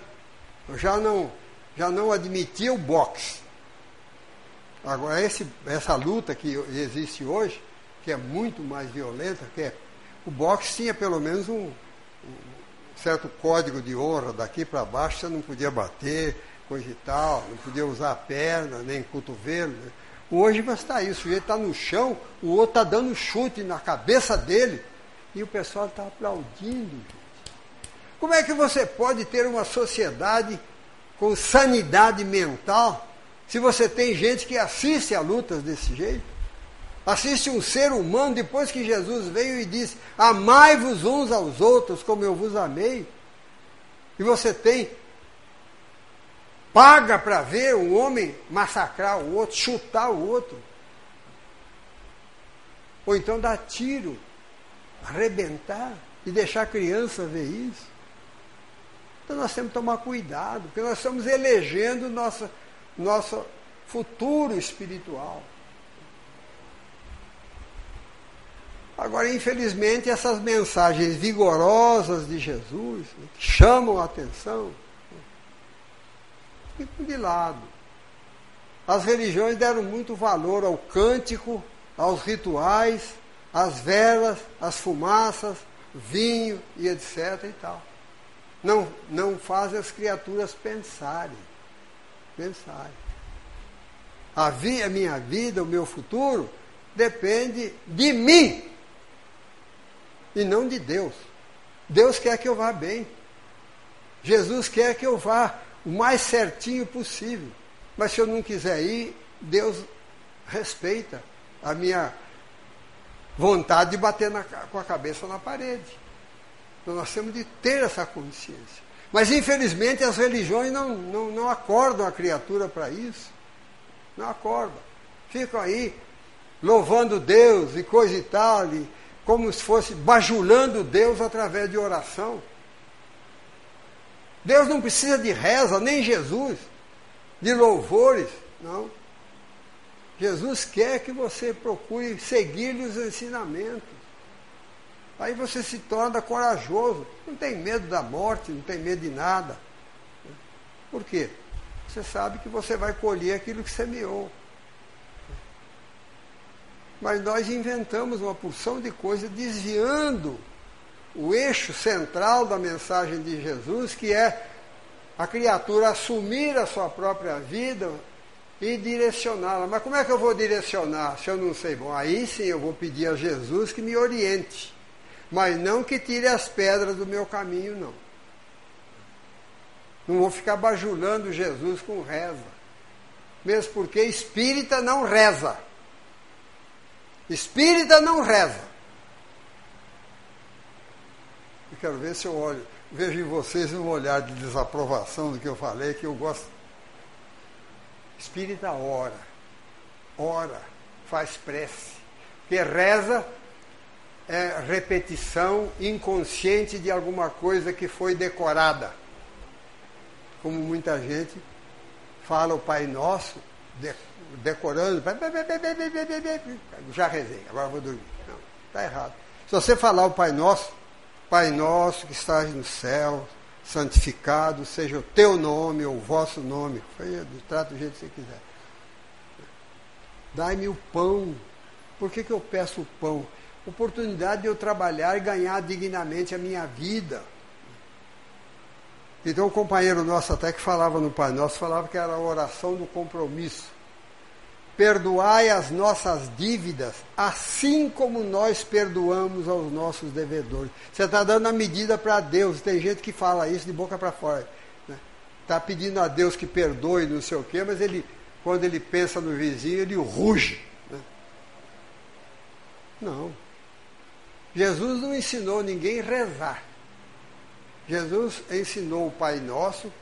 [SPEAKER 1] já não, já não admitia o boxe. Agora, esse, essa luta que existe hoje, que é muito mais violenta, que é, o boxe tinha pelo menos um, um certo código de honra, daqui para baixo você não podia bater, coisa e tal, não podia usar a perna, nem cotovelo. Né? Hoje vai estar isso, o sujeito está no chão, o outro está dando chute na cabeça dele, e o pessoal está aplaudindo. Como é que você pode ter uma sociedade com sanidade mental se você tem gente que assiste a lutas desse jeito? Assiste um ser humano depois que Jesus veio e disse: Amai-vos uns aos outros como eu vos amei. E você tem paga para ver um homem massacrar o outro, chutar o outro. Ou então dar tiro arrebentar e deixar a criança ver isso. Então nós temos que tomar cuidado, porque nós estamos elegendo nossa, nosso futuro espiritual. Agora, infelizmente, essas mensagens vigorosas de Jesus, né, que chamam a atenção, ficam de lado. As religiões deram muito valor ao cântico, aos rituais, as velas, as fumaças, vinho e etc. e tal. Não, não faz as criaturas pensarem. Pensarem. A, vi, a minha vida, o meu futuro, depende de mim e não de Deus. Deus quer que eu vá bem. Jesus quer que eu vá o mais certinho possível. Mas se eu não quiser ir, Deus respeita a minha vontade de bater na, com a cabeça na parede. Então nós temos de ter essa consciência. Mas infelizmente as religiões não, não, não acordam a criatura para isso. Não acordam. Ficam aí louvando Deus e coisa e tal, e como se fosse bajulando Deus através de oração. Deus não precisa de reza, nem Jesus, de louvores, não. Jesus quer que você procure seguir-lhe os ensinamentos. Aí você se torna corajoso, não tem medo da morte, não tem medo de nada. Por quê? Você sabe que você vai colher aquilo que semeou. Mas nós inventamos uma porção de coisas desviando o eixo central da mensagem de Jesus, que é a criatura assumir a sua própria vida, e direcioná-la. Mas como é que eu vou direcionar se eu não sei? Bom, aí sim eu vou pedir a Jesus que me oriente, mas não que tire as pedras do meu caminho, não. Não vou ficar bajulando Jesus com reza. Mesmo porque espírita não reza. Espírita não reza. quero ver se eu olho, vejo em vocês um olhar de desaprovação do que eu falei, que eu gosto. Espírita ora, ora, faz prece. Porque reza é repetição inconsciente de alguma coisa que foi decorada. Como muita gente fala o Pai Nosso, decorando, já rezei, agora vou dormir. Não, está errado. Se você falar o Pai Nosso, Pai Nosso que estás no céu, santificado seja o teu nome ou o vosso nome, trata do jeito que você quiser. Dai-me o pão. Por que, que eu peço o pão? Oportunidade de eu trabalhar e ganhar dignamente a minha vida. Então, um companheiro nosso até que falava no Pai Nosso, falava que era a oração do compromisso. Perdoai as nossas dívidas, assim como nós perdoamos aos nossos devedores. Você está dando a medida para Deus. Tem gente que fala isso de boca para fora. Está né? Tá pedindo a Deus que perdoe, não sei o quê, mas ele, quando ele pensa no vizinho, ele ruge. Né? Não. Jesus não ensinou ninguém a rezar. Jesus ensinou o Pai Nosso,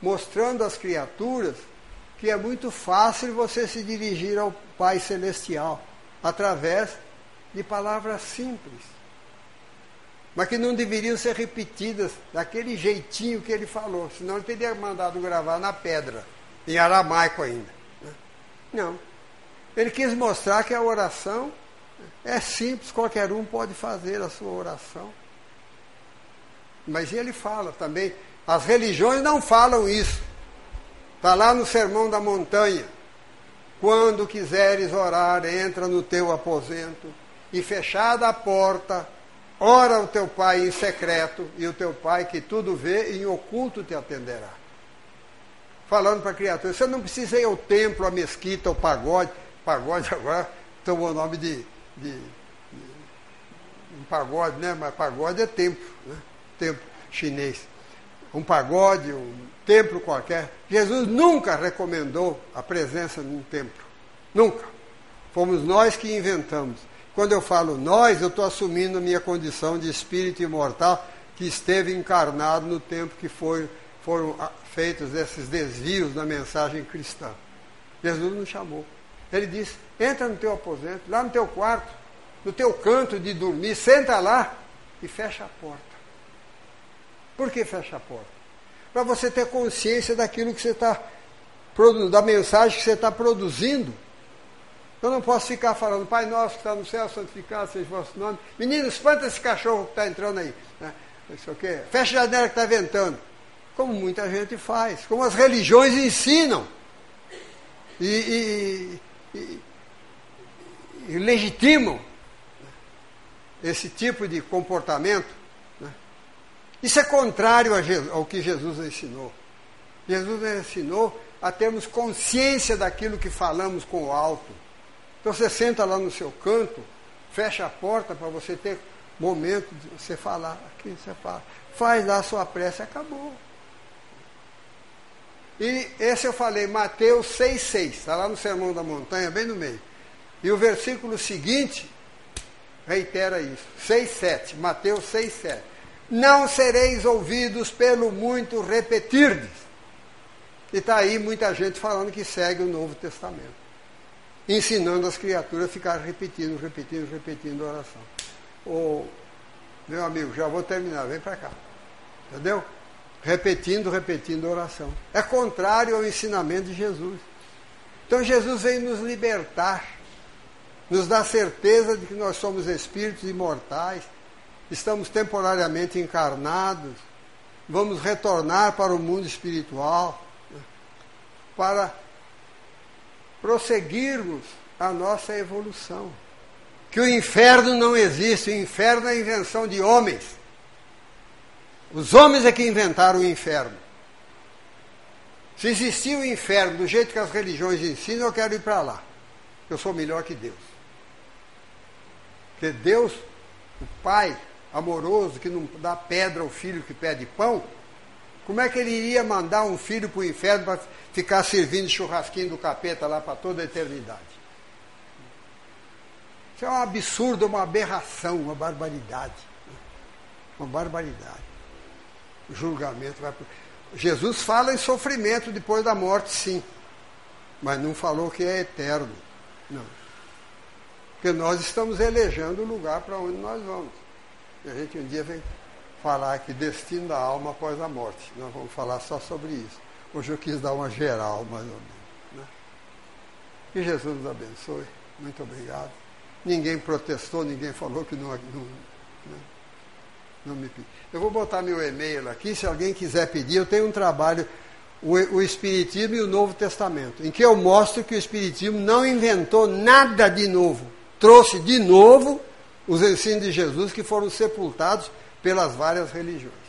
[SPEAKER 1] mostrando às criaturas que é muito fácil você se dirigir ao Pai Celestial através de palavras simples, mas que não deveriam ser repetidas daquele jeitinho que ele falou, senão ele teria mandado gravar na pedra, em aramaico ainda. Né? Não. Ele quis mostrar que a oração é simples, qualquer um pode fazer a sua oração. Mas ele fala também, as religiões não falam isso. Está lá no Sermão da Montanha. Quando quiseres orar, entra no teu aposento e fechada a porta, ora o teu pai em secreto, e o teu pai que tudo vê em oculto te atenderá. Falando para a criatura, você não precisa ir ao templo, à mesquita, ao pagode. Pagode (laughs) agora tomou o nome de, de, de um pagode, né? Mas pagode é templo, né? templo chinês. Um pagode, um templo qualquer. Jesus nunca recomendou a presença num templo. Nunca. Fomos nós que inventamos. Quando eu falo nós, eu estou assumindo a minha condição de espírito imortal que esteve encarnado no tempo que foi, foram ah, feitos esses desvios da mensagem cristã. Jesus nos chamou. Ele disse: entra no teu aposento, lá no teu quarto, no teu canto de dormir, senta lá e fecha a porta. Por que fecha a porta? Para você ter consciência daquilo que você está produzindo, da mensagem que você está produzindo. Eu não posso ficar falando, Pai nosso que está no céu, santificado seja o vosso nome. Menino, espanta esse cachorro que está entrando aí. Né? Isso aqui. Fecha a janela que está ventando. Como muita gente faz, como as religiões ensinam. E, e, e, e legitimam esse tipo de comportamento isso é contrário ao que Jesus ensinou. Jesus ensinou a termos consciência daquilo que falamos com o alto. Então você senta lá no seu canto, fecha a porta para você ter momento de você falar. Aqui você fala. Faz lá a sua prece, acabou. E esse eu falei, Mateus 6,6, está lá no Sermão da Montanha, bem no meio. E o versículo seguinte reitera isso. 6,7, Mateus 6,7 não sereis ouvidos pelo muito repetirdes. E está aí muita gente falando que segue o Novo Testamento, ensinando as criaturas a ficar repetindo, repetindo, repetindo a oração. Ô, meu amigo, já vou terminar, vem para cá. Entendeu? Repetindo, repetindo a oração. É contrário ao ensinamento de Jesus. Então Jesus vem nos libertar, nos dá certeza de que nós somos espíritos imortais, estamos temporariamente encarnados, vamos retornar para o mundo espiritual, né, para prosseguirmos a nossa evolução. Que o inferno não existe, o inferno é invenção de homens. Os homens é que inventaram o inferno. Se existir o inferno do jeito que as religiões ensinam, eu quero ir para lá. Eu sou melhor que Deus. Porque Deus, o Pai, amoroso que não dá pedra ao filho que pede pão, como é que ele iria mandar um filho para o inferno para ficar servindo churrasquinho do capeta lá para toda a eternidade? Isso é um absurdo, uma aberração, uma barbaridade. Uma barbaridade. O julgamento vai. Jesus fala em sofrimento depois da morte, sim. Mas não falou que é eterno. Não. Porque nós estamos elegendo o lugar para onde nós vamos. E a gente um dia vem falar aqui destino da alma após a morte. Nós vamos falar só sobre isso. Hoje eu quis dar uma geral, mais ou menos. Né? Que Jesus nos abençoe. Muito obrigado. Ninguém protestou, ninguém falou que não, não, né? não me pediu. Eu vou botar meu e-mail aqui, se alguém quiser pedir, eu tenho um trabalho, o, o Espiritismo e o Novo Testamento, em que eu mostro que o Espiritismo não inventou nada de novo. Trouxe de novo os ensinos de Jesus que foram sepultados pelas várias religiões.